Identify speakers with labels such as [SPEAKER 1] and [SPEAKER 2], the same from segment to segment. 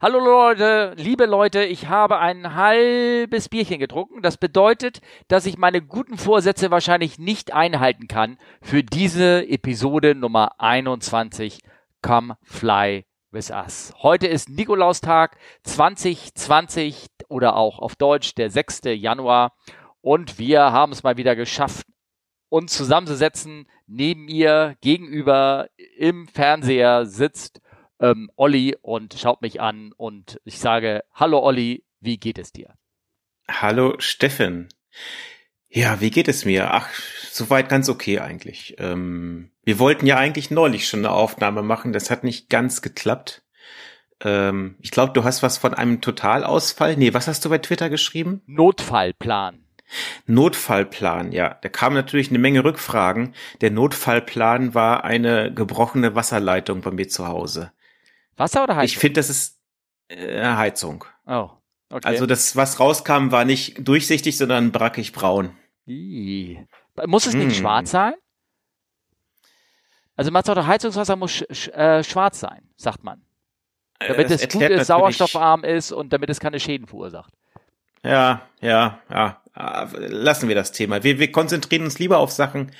[SPEAKER 1] Hallo Leute, liebe Leute, ich habe ein halbes Bierchen getrunken. Das bedeutet, dass ich meine guten Vorsätze wahrscheinlich nicht einhalten kann für diese Episode Nummer 21. Come Fly with Us. Heute ist Nikolaustag 2020 oder auch auf Deutsch der 6. Januar und wir haben es mal wieder geschafft, uns zusammenzusetzen. Neben mir gegenüber im Fernseher sitzt ähm, Olli und schaut mich an und ich sage, hallo Olli, wie geht es dir?
[SPEAKER 2] Hallo Steffen. Ja, wie geht es mir? Ach, soweit ganz okay eigentlich. Ähm, wir wollten ja eigentlich neulich schon eine Aufnahme machen, das hat nicht ganz geklappt. Ähm, ich glaube, du hast was von einem Totalausfall. Nee, was hast du bei Twitter geschrieben?
[SPEAKER 1] Notfallplan.
[SPEAKER 2] Notfallplan, ja. Da kamen natürlich eine Menge Rückfragen. Der Notfallplan war eine gebrochene Wasserleitung bei mir zu Hause.
[SPEAKER 1] Wasser oder Heizung?
[SPEAKER 2] Ich finde, das ist äh, Heizung.
[SPEAKER 1] Oh, okay.
[SPEAKER 2] Also das, was rauskam, war nicht durchsichtig, sondern brackig braun.
[SPEAKER 1] Ih. Muss es nicht
[SPEAKER 2] Hm.
[SPEAKER 1] schwarz sein? Also Matze oder Heizungswasser muss sch sch äh, schwarz sein, sagt man. Damit
[SPEAKER 2] Äh,
[SPEAKER 1] es
[SPEAKER 2] das
[SPEAKER 1] gut
[SPEAKER 2] erklärt
[SPEAKER 1] ist, sauerstoffarm ist und damit es keine Schäden verursacht.
[SPEAKER 2] Ja, ja, ja. Ah, Lassen wir das Thema. Wir, wir konzentrieren uns lieber auf Sachen,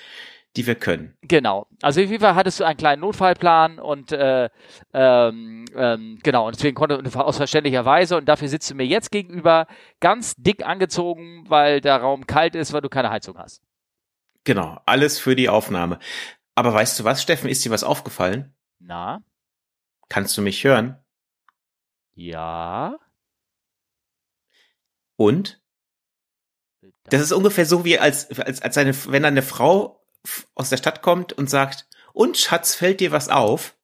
[SPEAKER 2] die wir können.
[SPEAKER 1] Genau. Also auf jeden Fall hattest du einen kleinen Notfallplan und äh, ähm, ähm, genau, und deswegen konnte aus verständlicher Weise und dafür sitzt du mir jetzt gegenüber ganz dick angezogen, weil der Raum kalt ist, weil du keine Heizung hast.
[SPEAKER 2] Genau, alles für die Aufnahme. Aber weißt du was, Steffen, ist dir was aufgefallen?
[SPEAKER 1] Na?
[SPEAKER 2] Kannst du mich hören?
[SPEAKER 1] Ja.
[SPEAKER 2] Und? Das ist ungefähr so wie als, als, als eine, wenn eine Frau aus der Stadt kommt und sagt, und Schatz, fällt dir was auf?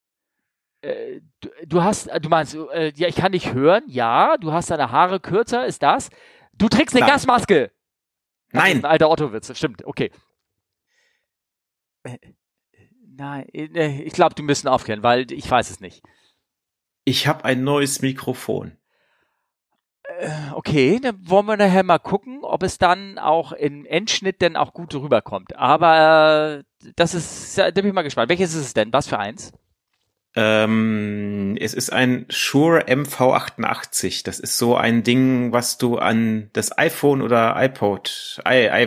[SPEAKER 1] Äh, du, du hast, äh, du meinst, äh, ja, ich kann dich hören, ja, du hast deine Haare kürzer, ist das? Du trägst eine
[SPEAKER 2] Nein.
[SPEAKER 1] Gasmaske! Das
[SPEAKER 2] Nein,
[SPEAKER 1] ein alter Otto-Witz, stimmt, okay. Äh, Nein, äh, ich glaube, du müssen aufklären, weil ich weiß es nicht.
[SPEAKER 2] ich habe ein neues Mikrofon.
[SPEAKER 1] Äh, Okay, dann wollen wir nachher mal gucken, ob es dann auch im Endschnitt denn auch gut rüberkommt. Aber äh, das ist, da bin ich mal gespannt. Welches ist es denn? Was für eins?
[SPEAKER 2] Ähm, es ist ein Shure MV88. Das ist so ein Ding, was du an das iPhone oder iPod, i, i,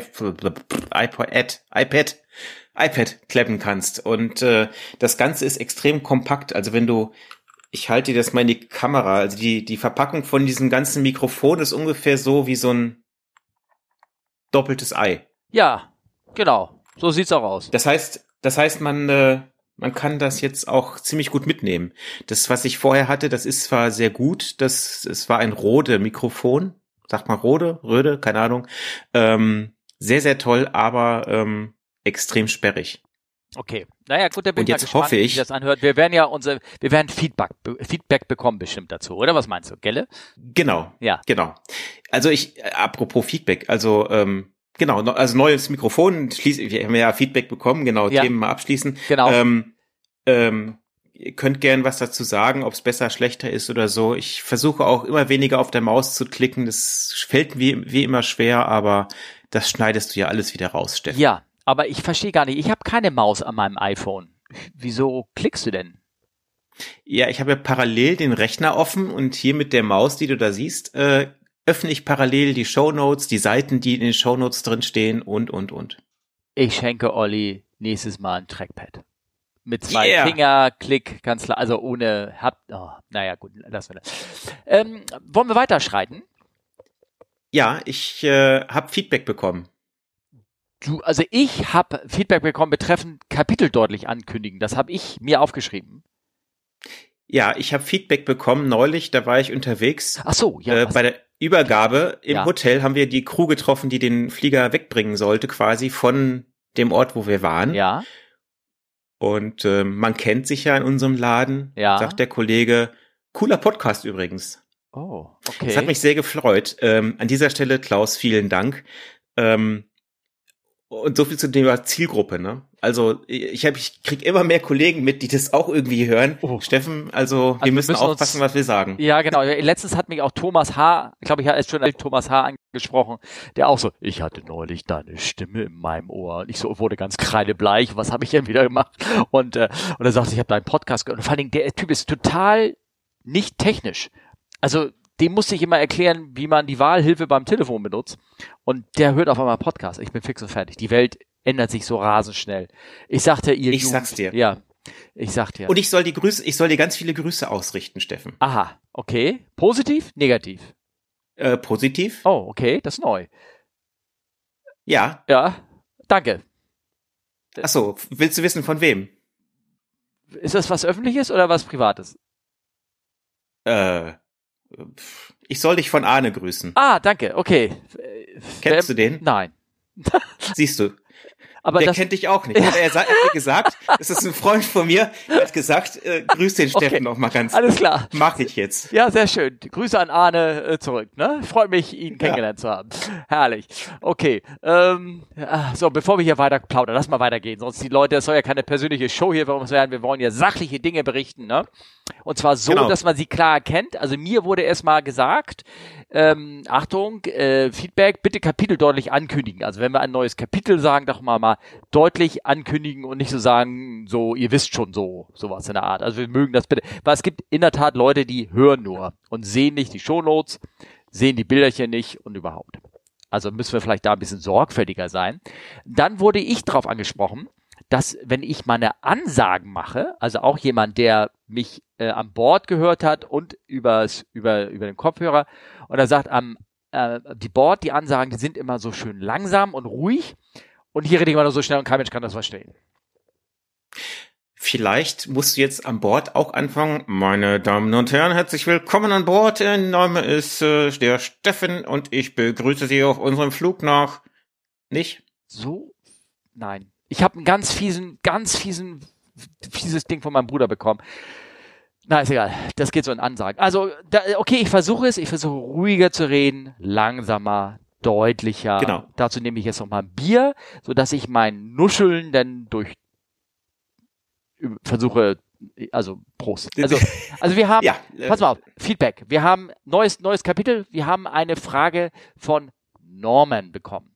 [SPEAKER 2] iPod, iPad, iPad kleppen kannst. Und äh, das Ganze ist extrem kompakt. Also wenn du, ich halte dir das mal in die Kamera. Also die die Verpackung von diesem ganzen Mikrofon ist ungefähr so wie so ein doppeltes Ei.
[SPEAKER 1] Ja, genau. So sieht's auch aus.
[SPEAKER 2] Das heißt, das heißt, man, äh, man kann das jetzt auch ziemlich gut mitnehmen. Das, was ich vorher hatte, das ist zwar sehr gut, das, es war ein Rode-Mikrofon, sagt mal Rode, Röde, keine Ahnung, ähm, sehr, sehr toll, aber ähm, extrem sperrig.
[SPEAKER 1] Okay. Naja, gut, dann bin
[SPEAKER 2] Und jetzt
[SPEAKER 1] gespannt,
[SPEAKER 2] hoffe
[SPEAKER 1] wie
[SPEAKER 2] ich-
[SPEAKER 1] sich das anhört. Wir werden ja unser, wir werden Feedback, Feedback bekommen bestimmt dazu, oder? Was meinst du, Gelle?
[SPEAKER 2] Genau,
[SPEAKER 1] Ja.
[SPEAKER 2] genau. Also ich, äh, apropos Feedback, also ähm, genau, no- also neues Mikrofon, schließ, wir haben ja Feedback bekommen, genau,
[SPEAKER 1] Ja.
[SPEAKER 2] Themen mal abschließen.
[SPEAKER 1] Genau.
[SPEAKER 2] Ähm, ähm, ihr könnt gern was dazu sagen, ob es besser, schlechter ist oder so. Ich versuche auch immer weniger auf der Maus zu klicken. Das fällt wie, wie immer schwer, aber das schneidest du ja alles wieder raus, Steffen.
[SPEAKER 1] Ja, aber ich verstehe gar nicht. Ich habe keine Maus an meinem iPhone. Wieso klickst du denn?
[SPEAKER 2] Ja, ich habe ja parallel den Rechner offen und hier mit der Maus, die du da siehst, äh, öffne ich parallel die Shownotes, die Seiten, die in den Shownotes drin stehen und, und, und.
[SPEAKER 1] Ich schenke Olli nächstes Mal ein Trackpad. Mit zwei
[SPEAKER 2] Yeah.
[SPEAKER 1] Finger, Klick, ganz klar, also ohne Hab. Oh, naja, gut, lassen wir das. Ähm, wollen wir weiterschreiten?
[SPEAKER 2] Ja, ich äh, habe Feedback bekommen.
[SPEAKER 1] Du, also ich habe Feedback bekommen betreffend Kapitel deutlich ankündigen. Das habe ich mir aufgeschrieben.
[SPEAKER 2] Ja, ich habe Feedback bekommen neulich, da war ich unterwegs.
[SPEAKER 1] Ach so, ja.
[SPEAKER 2] äh, bei der Übergabe im
[SPEAKER 1] Ja.
[SPEAKER 2] Hotel haben wir die Crew getroffen, die den Flieger wegbringen sollte, quasi von dem Ort, wo wir waren.
[SPEAKER 1] ja,
[SPEAKER 2] Und äh, man kennt sich ja in unserem Laden,
[SPEAKER 1] Ja.
[SPEAKER 2] sagt der Kollege. Cooler Podcast übrigens.
[SPEAKER 1] oh, okay.
[SPEAKER 2] Das hat mich sehr gefreut. Ähm, an dieser Stelle, Klaus, vielen Dank. Ähm, und so viel zum Thema Zielgruppe, ne? Also ich habe, ich krieg immer mehr Kollegen mit, die das auch irgendwie hören.
[SPEAKER 1] Oh.
[SPEAKER 2] Steffen, also,
[SPEAKER 1] Also wir
[SPEAKER 2] müssen
[SPEAKER 1] müssen uns-
[SPEAKER 2] aufpassen, was wir sagen.
[SPEAKER 1] Ja, genau. Letztens hat mich auch Thomas H., ich glaube, ich hatte schon Thomas H. angesprochen, der auch so, ich hatte neulich deine Stimme in meinem Ohr. Und ich so wurde ganz kreidebleich, was habe ich denn wieder gemacht? Und, äh, und er sagte, ich habe deinen Podcast gehört. Und vor allen Dingen, der Typ ist total nicht technisch. Also dem musste ich immer erklären, wie man die Wahlhilfe beim Telefon benutzt. Und der hört auf einmal Podcast. Ich bin fix und fertig. Die Welt ändert sich so rasend schnell. Ich sagte ihr.
[SPEAKER 2] Ich Jugend, sag's dir.
[SPEAKER 1] Ja. Ich sag dir.
[SPEAKER 2] Und ich soll die Grüße, ich soll dir ganz viele Grüße ausrichten, Steffen.
[SPEAKER 1] Aha, okay. Positiv, negativ?
[SPEAKER 2] Äh, positiv.
[SPEAKER 1] Oh, okay, das ist neu.
[SPEAKER 2] Ja.
[SPEAKER 1] Ja, danke.
[SPEAKER 2] Ach so, willst du wissen von wem?
[SPEAKER 1] Ist das was öffentliches oder was privates?
[SPEAKER 2] Äh, ich soll dich von Arne grüßen.
[SPEAKER 1] Ah, danke, okay.
[SPEAKER 2] Kennst du den?
[SPEAKER 1] Nein.
[SPEAKER 2] Siehst du.
[SPEAKER 1] Aber
[SPEAKER 2] der
[SPEAKER 1] das,
[SPEAKER 2] kennt dich auch nicht. Er, er, hat mir gesagt, das ist ein Freund von mir, der hat gesagt, äh, grüß den Steffen okay. noch mal ganz.
[SPEAKER 1] Alles klar.
[SPEAKER 2] Mach ich jetzt.
[SPEAKER 1] Ja, sehr schön. Grüße an Arne äh, zurück. Ne? Freut mich, ihn kennengelernt ja. zu haben. Herrlich. Okay. Ähm, ah, so, bevor wir hier weiter plaudern, lass mal weitergehen. Sonst die Leute, es soll ja keine persönliche Show hier bei uns werden. Wir wollen ja sachliche Dinge berichten. Ne? Und zwar so, genau. dass man sie klar erkennt. Also mir wurde erstmal gesagt, ähm, Achtung, äh, Feedback, bitte Kapitel deutlich ankündigen. Also wenn wir ein neues Kapitel sagen, doch mal mal deutlich ankündigen und nicht so sagen, so, ihr wisst schon so, sowas in der Art. Also wir mögen das bitte. Weil es gibt in der Tat Leute, die hören nur und sehen nicht die Shownotes, sehen die Bilderchen nicht und überhaupt. Also müssen wir vielleicht da ein bisschen sorgfältiger sein. Dann wurde ich darauf angesprochen, dass wenn ich meine Ansagen mache, also auch jemand, der mich äh, an Bord gehört hat und übers, über, über den Kopfhörer und er sagt, am, äh, die Board, die Ansagen, die sind immer so schön langsam und ruhig. Und hier rede ich immer nur so schnell und kein Mensch kann das verstehen.
[SPEAKER 2] Vielleicht musst du jetzt an Bord auch anfangen. Meine Damen und Herren, herzlich willkommen an Bord. Mein Name ist äh, der Steffen und ich begrüße Sie auf unserem Flug nach. Nicht?
[SPEAKER 1] So? Nein. Ich habe einen ganz fiesen, ganz fiesen, fieses Ding von meinem Bruder bekommen. Na, ist egal. Das geht so in Ansagen. Also, da, okay, ich versuche es. Ich versuche ruhiger zu reden, langsamer, deutlicher.
[SPEAKER 2] Genau.
[SPEAKER 1] Dazu nehme ich jetzt noch mal ein Bier, so dass ich mein Nuscheln dann durch versuche also Prost. Also, also wir haben,
[SPEAKER 2] ja,
[SPEAKER 1] äh, pass mal auf, Feedback. Wir haben neues, neues Kapitel. Wir haben eine Frage von Norman bekommen.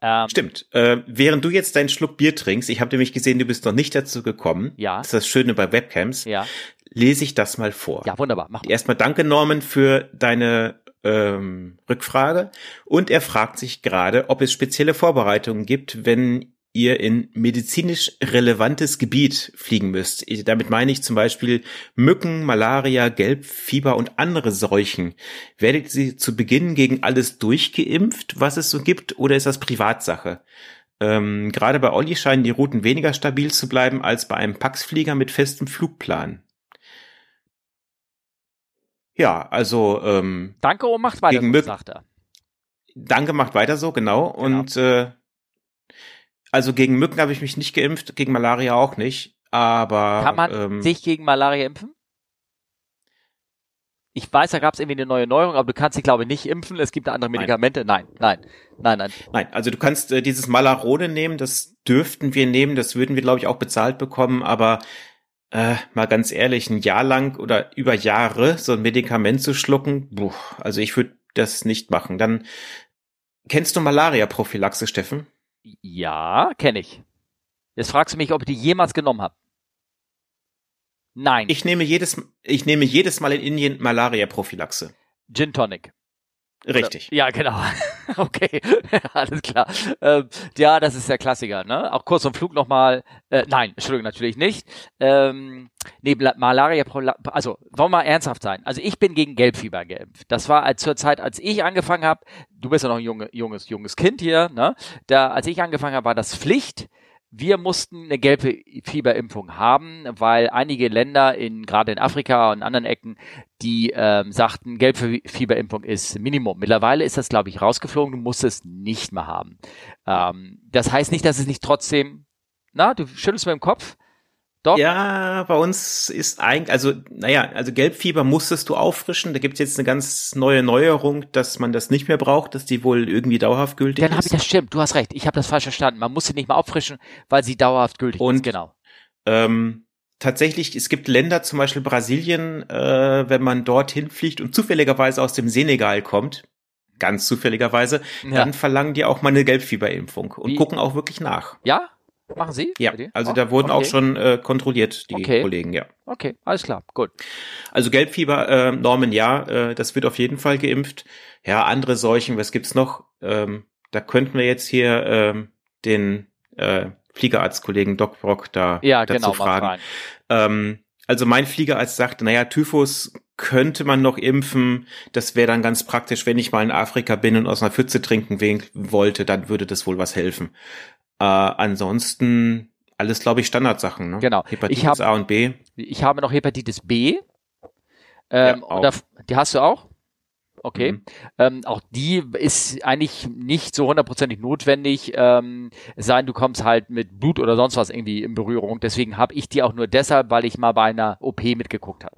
[SPEAKER 2] Ähm, Stimmt. Äh, während du jetzt deinen Schluck Bier trinkst, ich habe nämlich gesehen, du bist noch nicht dazu gekommen.
[SPEAKER 1] Ja.
[SPEAKER 2] Das ist das Schöne bei Webcams.
[SPEAKER 1] Ja.
[SPEAKER 2] Lese ich das mal vor.
[SPEAKER 1] Ja, wunderbar. Mach mal.
[SPEAKER 2] Erstmal danke, Norman, für deine ähm, Rückfrage. Und er fragt sich gerade, ob es spezielle Vorbereitungen gibt, wenn ihr in medizinisch relevantes Gebiet fliegen müsst. Damit meine ich zum Beispiel Mücken, Malaria, Gelbfieber und andere Seuchen. Werdet ihr zu Beginn gegen alles durchgeimpft, was es so gibt, oder ist das Privatsache? Ähm, gerade bei Olli scheinen die Routen weniger stabil zu bleiben als bei einem Paxflieger mit festem Flugplan. Ja, also ähm,
[SPEAKER 1] Danke und macht weiter,
[SPEAKER 2] so, sagt er. Danke, macht weiter so, genau. genau. Und äh, also gegen Mücken habe ich mich nicht geimpft, gegen Malaria auch nicht. Aber
[SPEAKER 1] kann man ähm, sich gegen Malaria impfen? Ich weiß, da gab es irgendwie eine neue Neuerung, aber du kannst dich, glaube ich, nicht impfen. Es gibt andere Medikamente. Nein, nein, nein, nein.
[SPEAKER 2] Nein, also du kannst äh, dieses Malarone nehmen, das dürften wir nehmen, das würden wir, glaube ich, auch bezahlt bekommen, aber äh, mal ganz ehrlich, ein Jahr lang oder über Jahre so ein Medikament zu schlucken, buh, also ich würde das nicht machen. Dann kennst du Malaria-Prophylaxe, Steffen?
[SPEAKER 1] Ja, kenne ich. Jetzt fragst du mich, ob ich die jemals genommen habe. Nein.
[SPEAKER 2] Ich nehme jedes, ich nehme jedes Mal in Indien Malaria-Prophylaxe.
[SPEAKER 1] Gin Tonic.
[SPEAKER 2] Richtig.
[SPEAKER 1] Ja, genau. okay, alles klar. Ähm, ja, das ist der Klassiker, ne? Auch kurz zum Flug nochmal. Äh, nein, Entschuldigung, natürlich nicht. Ähm, nee, Malaria, also wollen wir mal ernsthaft sein. Also ich bin gegen Gelbfieber geimpft. Das war als, zur Zeit, als ich angefangen habe, du bist ja noch ein junge, junges, junges Kind hier, ne? Da, als ich angefangen habe, war das Pflicht wir mussten eine gelbe Fieberimpfung haben, weil einige Länder in gerade in Afrika und anderen Ecken, die ähm, sagten, gelbe Fieberimpfung ist Minimum. Mittlerweile ist das, glaube ich, rausgeflogen. Du musst es nicht mehr haben. Ähm, das heißt nicht, dass es nicht trotzdem. Na, du schüttelst mir im Kopf.
[SPEAKER 2] Doch. Ja, bei uns ist eigentlich, also, naja, also Gelbfieber musstest du auffrischen. Da gibt's jetzt eine ganz neue Neuerung, dass man das nicht mehr braucht, dass die wohl irgendwie dauerhaft gültig
[SPEAKER 1] Dann
[SPEAKER 2] ist.
[SPEAKER 1] Dann habe ich das stimmt, du hast recht. Ich habe das falsch verstanden. Man muss sie nicht mehr auffrischen, weil sie dauerhaft gültig
[SPEAKER 2] Und,
[SPEAKER 1] ist. Genau.
[SPEAKER 2] Ähm, tatsächlich, es gibt Länder, zum Beispiel Brasilien, äh, wenn man dorthin fliegt und zufälligerweise aus dem Senegal kommt, ganz zufälligerweise, ja. dann verlangen die auch mal eine Gelbfieberimpfung und Wie? gucken auch wirklich nach.
[SPEAKER 1] Ja? Machen Sie?
[SPEAKER 2] Ja, also oh, da wurden okay. auch schon äh, kontrolliert, die okay. Kollegen, ja.
[SPEAKER 1] Okay, alles klar, gut.
[SPEAKER 2] Also Gelbfieber, äh, Norman, ja, äh, das wird auf jeden Fall geimpft. Ja, andere Seuchen, was gibt's noch? Ähm, da könnten wir jetzt hier ähm, den äh, Fliegerarztkollegen Doc Brock da
[SPEAKER 1] ja,
[SPEAKER 2] dazu
[SPEAKER 1] genau,
[SPEAKER 2] fragen. Ähm, also mein Fliegerarzt sagt, naja, Typhus könnte man noch impfen. Das wäre dann ganz praktisch, wenn ich mal in Afrika bin und aus einer Pfütze trinken wollte, dann würde das wohl was helfen. Äh, ansonsten alles, glaube ich, Standardsachen. Ne?
[SPEAKER 1] Genau.
[SPEAKER 2] Hepatitis hab, A und B.
[SPEAKER 1] Ich habe noch Hepatitis B. Ähm, ja, da, die hast du auch? Okay. Mhm. Ähm, auch die ist eigentlich nicht so hundertprozentig notwendig. Ähm, es sei denn, du kommst halt mit Blut oder sonst was irgendwie in Berührung. Deswegen habe ich die auch nur deshalb, weil ich mal bei einer OP mitgeguckt habe.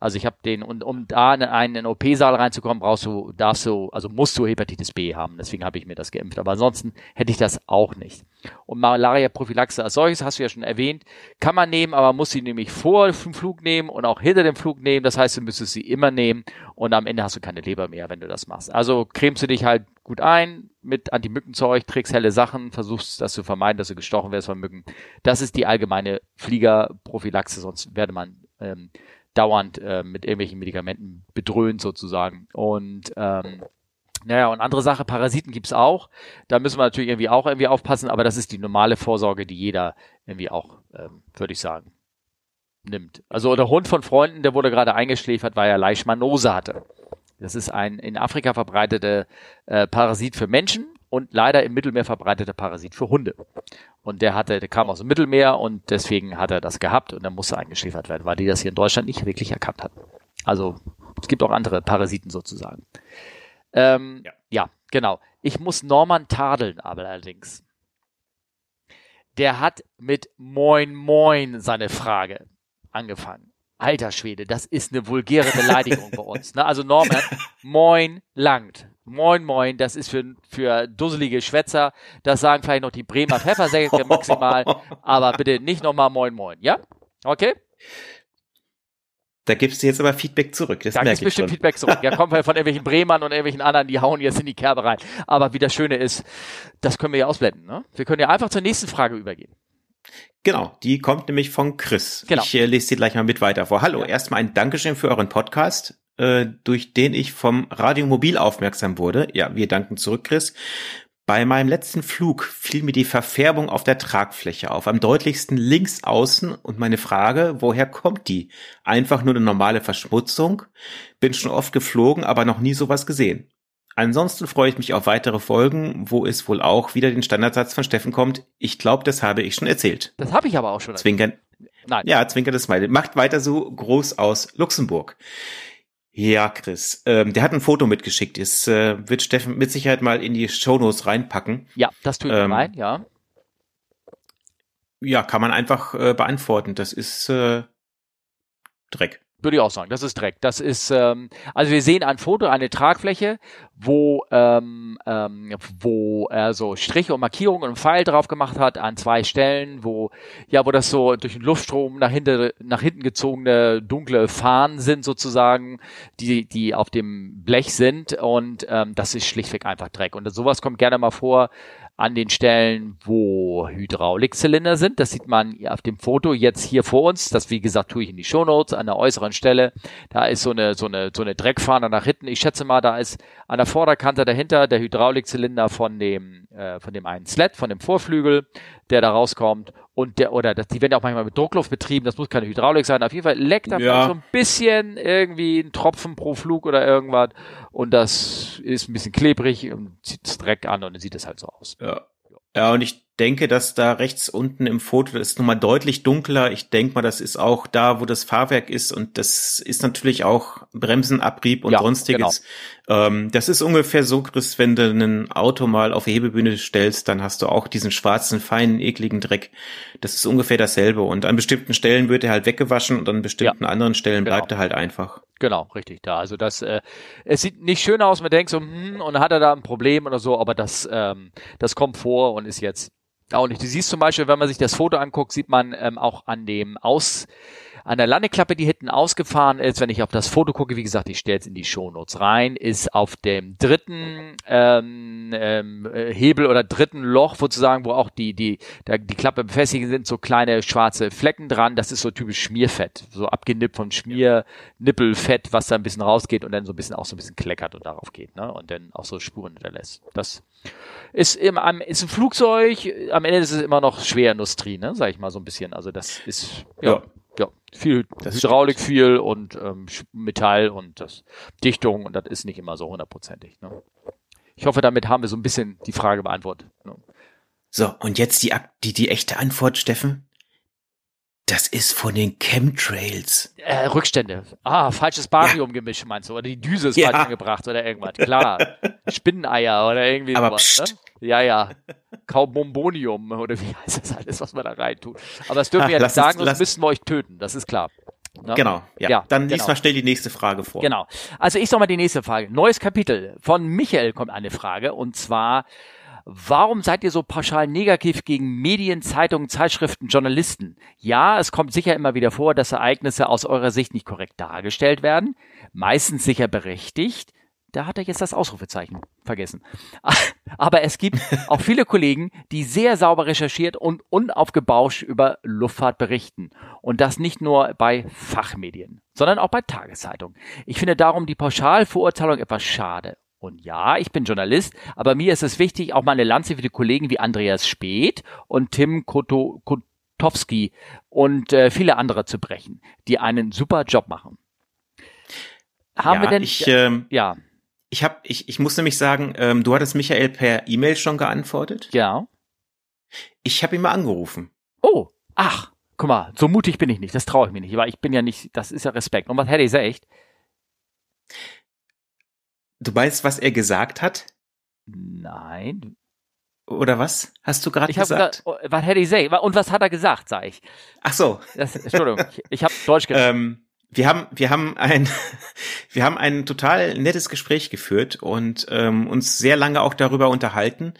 [SPEAKER 1] Also ich habe den, und um da in einen OP-Saal reinzukommen, brauchst du, darfst du, also musst du Hepatitis B haben. Deswegen habe ich mir das geimpft. Aber ansonsten hätte ich das auch nicht. Und Malaria-Prophylaxe als solches, hast du ja schon erwähnt, kann man nehmen, aber muss sie nämlich vor dem Flug nehmen und auch hinter dem Flug nehmen. Das heißt, du müsstest sie immer nehmen und am Ende hast du keine Leber mehr, wenn du das machst. Also cremst du dich halt gut ein mit Antimückenzeug, trägst helle Sachen, versuchst das zu vermeiden, dass du gestochen wirst von Mücken. Das ist die allgemeine Fliegerprophylaxe, sonst werde man ähm, dauernd äh, mit irgendwelchen Medikamenten bedröhnt sozusagen. Und ähm, naja, und andere Sache, Parasiten gibt's auch. Da müssen wir natürlich irgendwie auch irgendwie aufpassen, aber das ist die normale Vorsorge, die jeder irgendwie auch, ähm, würde ich sagen, nimmt. Also der Hund von Freunden, der wurde gerade eingeschläfert, weil er Leishmanose hatte. Das ist ein in Afrika verbreiteter äh, Parasit für Menschen und leider im Mittelmeer verbreiteter Parasit für Hunde. Und der hatte, der kam aus dem Mittelmeer und deswegen hat er das gehabt und dann musste eingeschläfert werden, weil die das hier in Deutschland nicht wirklich erkannt hatten. Also es gibt auch andere Parasiten sozusagen. Ähm, ja. ja, genau. Ich muss Norman tadeln, aber allerdings. Der hat mit Moin Moin seine Frage angefangen. Alter Schwede, das ist eine vulgäre Beleidigung bei uns. Ne? Also Norman, Moin langt. Moin Moin, das ist für, für dusselige Schwätzer. Das sagen vielleicht noch die Bremer Pfeffersäcke maximal, aber bitte nicht nochmal Moin Moin, ja? Okay?
[SPEAKER 2] Da gibst du jetzt aber Feedback zurück. Das
[SPEAKER 1] da
[SPEAKER 2] merke
[SPEAKER 1] ich bestimmt schon. Feedback zurück. Ja, kommt halt von irgendwelchen Bremern und irgendwelchen anderen, die hauen jetzt in die Kerbe rein. Aber wie das Schöne ist, das können wir ja ausblenden. Ne? Wir können ja einfach zur nächsten Frage übergehen.
[SPEAKER 2] Genau, die kommt nämlich von Chris.
[SPEAKER 1] Genau.
[SPEAKER 2] Ich äh, lese sie gleich mal mit weiter vor. Hallo, ja. erstmal ein Dankeschön für euren Podcast. Äh, durch den ich vom Radio Mobil aufmerksam wurde. Ja, wir danken zurück, Chris. Bei meinem letzten Flug fiel mir die Verfärbung auf der Tragfläche auf, am deutlichsten links außen und meine Frage, woher kommt die? Einfach nur eine normale Verschmutzung? Bin schon oft geflogen, aber noch nie sowas gesehen. Ansonsten freue ich mich auf weitere Folgen, wo es wohl auch wieder den Standardsatz von Steffen kommt. Ich glaube, das habe ich schon erzählt.
[SPEAKER 1] Das habe ich aber auch schon.
[SPEAKER 2] Zwinkern. Nein. Ja, zwinkert das mal. Macht weiter so groß aus Luxemburg. Ja, Chris. Ähm, der hat ein Foto mitgeschickt. Es äh, wird Steffen mit Sicherheit mal in die Shownotes reinpacken.
[SPEAKER 1] Ja, das tue ich ähm, rein, ja.
[SPEAKER 2] Ja, kann man einfach äh, beantworten. Das ist äh, Dreck.
[SPEAKER 1] Würde ich auch sagen, das ist Dreck. Das ist, ähm, also wir sehen ein Foto, eine Tragfläche, wo, ähm, ähm, wo er so Striche und Markierungen und Pfeil drauf gemacht hat an zwei Stellen, wo, ja, wo das so durch den Luftstrom nach hinten, nach hinten gezogene dunkle Fahnen sind sozusagen, die, die auf dem Blech sind und ähm, das ist schlichtweg einfach Dreck. Und sowas kommt gerne mal vor, an den Stellen, wo Hydraulikzylinder sind. Das sieht man auf dem Foto jetzt hier vor uns. Das, wie gesagt, tue ich in die Shownotes an der äußeren Stelle. Da ist so eine, so eine, so eine Dreckfahne nach hinten. Ich schätze mal, da ist an der Vorderkante dahinter der Hydraulikzylinder von dem, äh, von dem einen Sled, von dem Vorflügel, der da rauskommt. Und der, oder das, die werden ja auch manchmal mit Druckluft betrieben. Das muss keine Hydraulik sein. Auf jeden Fall leckt da ja. so ein bisschen irgendwie ein Tropfen pro Flug oder irgendwas und das ist ein bisschen klebrig und zieht Dreck an und dann sieht es halt so aus.
[SPEAKER 2] Ja. Ja, und ich denke, dass da rechts unten im Foto das ist nochmal deutlich dunkler. Ich denke mal, das ist auch da, wo das Fahrwerk ist und das ist natürlich auch Bremsenabrieb und ja, sonstiges. Genau. Ähm, das ist ungefähr so, Chris, wenn du ein Auto mal auf die Hebebühne stellst, dann hast du auch diesen schwarzen, feinen, ekligen Dreck. Das ist ungefähr dasselbe und an bestimmten Stellen wird er halt weggewaschen und an bestimmten ja, anderen Stellen genau. bleibt er halt einfach.
[SPEAKER 1] Genau, richtig da. Also das, äh, es sieht nicht schön aus, man denkt so, hm, und hat er da ein Problem oder so, aber das, ähm, das kommt vor und ist jetzt auch nicht. Du siehst zum Beispiel, wenn man sich das Foto anguckt, sieht man ähm, auch an dem Aus, an der Landeklappe, die hinten ausgefahren ist, wenn ich auf das Foto gucke, wie gesagt, ich stelle es in die Shownotes rein, ist auf dem dritten ähm, ähm, äh, Hebel oder dritten Loch sozusagen, wo auch die, die, da, die Klappe befestigt sind, so kleine schwarze Flecken dran. Das ist so typisch Schmierfett, so abgenippt vom Schmiernippelfett, was da ein bisschen rausgeht und dann so ein bisschen auch so ein bisschen kleckert und darauf geht, ne? Und dann auch so Spuren hinterlässt. Das ist, im, ist ein Flugzeug, am Ende ist es immer noch Schwerindustrie, ne, sag ich mal so ein bisschen. Also das ist ja, ja, ja viel das Hydraulik viel und ähm, Metall und das Dichtung und das ist nicht immer so hundertprozentig. Ne. Ich hoffe, damit haben wir so ein bisschen die Frage beantwortet. Ne.
[SPEAKER 2] So, und jetzt die, die, die echte Antwort, Steffen? Das ist von den Chemtrails.
[SPEAKER 1] Äh, Rückstände. Ah, falsches Bariumgemisch meinst du? Oder die Düse ist ja. falsch angebracht oder irgendwas. Klar. Spinneneier oder irgendwie
[SPEAKER 2] Aber sowas.
[SPEAKER 1] Ne? Ja, ja. Kaubombonium oder wie heißt das alles, was man da reintut. Aber das dürfen wir ja nicht sagen, sonst müssten wir euch töten. Das ist klar.
[SPEAKER 2] Ne? Genau, ja. ja Dann genau. mal schnell die nächste Frage vor.
[SPEAKER 1] Genau. Also ich sag mal die nächste Frage. Neues Kapitel. Von Michael kommt eine Frage und zwar, Warum seid ihr so pauschal negativ gegen Medien, Zeitungen, Zeitschriften, Journalisten? Ja, es kommt sicher immer wieder vor, dass Ereignisse aus eurer Sicht nicht korrekt dargestellt werden, meistens sicher berechtigt. Da hat er jetzt das Ausrufezeichen vergessen. Aber es gibt auch viele Kollegen, die sehr sauber recherchiert und unaufgebauscht über Luftfahrt berichten. Und das nicht nur bei Fachmedien, sondern auch bei Tageszeitungen. Ich finde darum die Pauschalverurteilung etwas schade. Und ja, ich bin Journalist, aber mir ist es wichtig, auch mal eine Lanze für die Kollegen wie Andreas Speth und Tim Koto, Kotowski und äh, viele andere zu brechen, die einen super Job machen.
[SPEAKER 2] Haben ja, wir denn? Ich, ähm, ja. Ich habe, ich, ich muss nämlich sagen, ähm, du hattest Michael per E-Mail schon geantwortet.
[SPEAKER 1] Ja.
[SPEAKER 2] Ich habe ihn mal angerufen.
[SPEAKER 1] Oh, ach, guck mal, so mutig bin ich nicht. Das traue ich mir nicht, weil ich bin ja nicht. Das ist ja Respekt. Und was hätte ich echt?
[SPEAKER 2] Du weißt, was er gesagt hat?
[SPEAKER 1] Nein.
[SPEAKER 2] Oder was? Hast du gerade gesagt?
[SPEAKER 1] Grad, oh, was hätte ich sagen? Und was hat er gesagt, sag ich.
[SPEAKER 2] Ach so.
[SPEAKER 1] Das, Entschuldigung, ich, ich habe Deutsch
[SPEAKER 2] gelernt. Ähm, wir haben, wir haben ein, wir haben ein total nettes Gespräch geführt und ähm, uns sehr lange auch darüber unterhalten.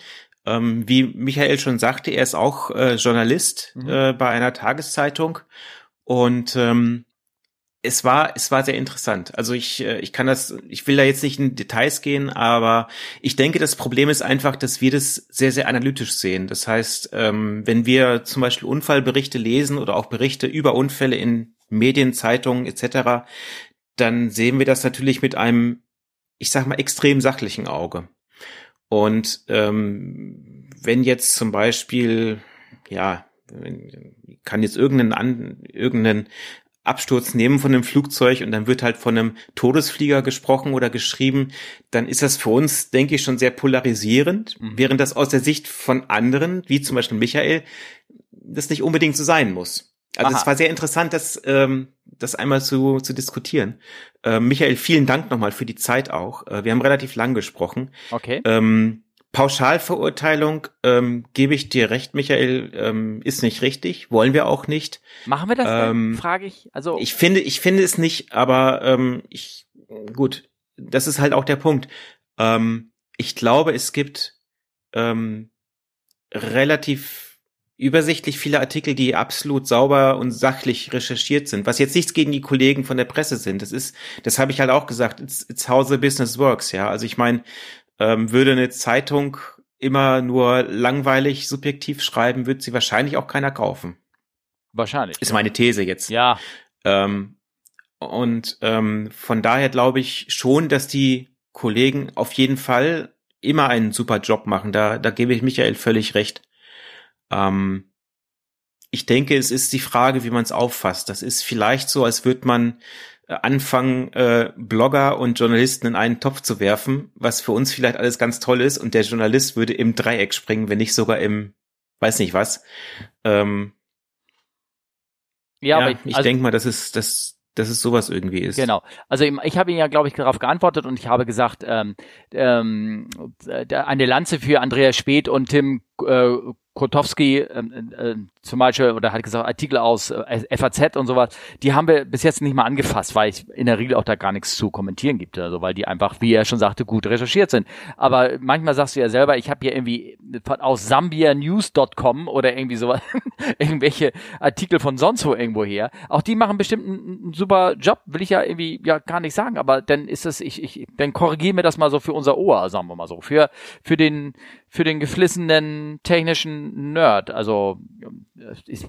[SPEAKER 2] Ähm, wie Michael schon sagte, er ist auch äh, Journalist mhm. äh, bei einer Tageszeitung und ähm, es war, es war sehr interessant. Also ich, äh, ich kann das, ich will da jetzt nicht in Details gehen, aber ich denke, das Problem ist einfach, dass wir das sehr, sehr analytisch sehen. Das heißt, ähm, wenn wir zum Beispiel Unfallberichte lesen oder auch Berichte über Unfälle in Medien, Zeitungen etc., dann sehen wir das natürlich mit einem, ich sag mal, extrem sachlichen Auge. Und ähm, wenn jetzt zum Beispiel, ja, kann jetzt irgendeinen, irgendeinen Absturz nehmen von einem Flugzeug und dann wird halt von einem Todesflieger gesprochen oder geschrieben, dann ist das für uns, denke ich, schon sehr polarisierend, mhm. während das aus der Sicht von anderen, wie zum Beispiel Michael, das nicht unbedingt so sein muss. Also Aha. es war sehr interessant, das, ähm, das einmal zu, zu diskutieren. Äh, Michael, vielen Dank nochmal für die Zeit auch. Äh, wir haben relativ lang gesprochen.
[SPEAKER 1] Okay.
[SPEAKER 2] Ähm, Pauschalverurteilung, ähm, gebe ich dir recht, Michael, ähm, ist nicht richtig, wollen wir auch nicht.
[SPEAKER 1] Machen wir das ähm, frage ich. Also
[SPEAKER 2] ich finde, ich finde es nicht, aber ähm, ich gut, das ist halt auch der Punkt. Ähm, ich glaube, es gibt ähm, relativ übersichtlich viele Artikel, die absolut sauber und sachlich recherchiert sind, was jetzt nichts gegen die Kollegen von der Presse sind. Das ist, das habe ich halt auch gesagt, it's, it's how the business works, ja. Also ich meine, ähm, würde eine Zeitung immer nur langweilig subjektiv schreiben, wird sie wahrscheinlich auch keiner kaufen.
[SPEAKER 1] Wahrscheinlich.
[SPEAKER 2] Ist meine These jetzt.
[SPEAKER 1] Ja.
[SPEAKER 2] Ähm, und ähm, von daher glaube ich schon, dass die Kollegen auf jeden Fall immer einen super Job machen. Da, da gebe ich Michael völlig recht. Ähm, ich denke, es ist die Frage, wie man es auffasst. Das ist vielleicht so, als würde man äh, anfangen, äh, Blogger und Journalisten in einen Topf zu werfen, was für uns vielleicht alles ganz toll ist und der Journalist würde im Dreieck springen, wenn nicht sogar im, weiß nicht was. Ähm, ja, ja, aber ich, ich also, denke mal, das ist, das, dass es sowas irgendwie ist.
[SPEAKER 1] Genau. Also ich habe ihn ja, glaube ich, darauf geantwortet und ich habe gesagt, ähm, ähm, eine Lanze für Andreas Speth und Tim äh, Kotowski ähm, äh, zum Beispiel, oder hat gesagt, Artikel aus äh, FAZ und sowas, die haben wir bis jetzt nicht mal angefasst, weil ich in der Regel auch da gar nichts zu kommentieren gibt, also weil die einfach, wie er schon sagte, gut recherchiert sind. Aber manchmal sagst du ja selber, ich habe hier irgendwie aus sambianews.com oder irgendwie sowas, irgendwelche Artikel von sonst wo irgendwo her. Auch die machen bestimmt einen, einen, super Job, will ich ja irgendwie ja gar nicht sagen, aber dann ist es, ich, ich, dann korrigiere mir das mal so für unser Ohr, sagen wir mal so, für, für den, für den geflissenen technischen Nerd. Also ich,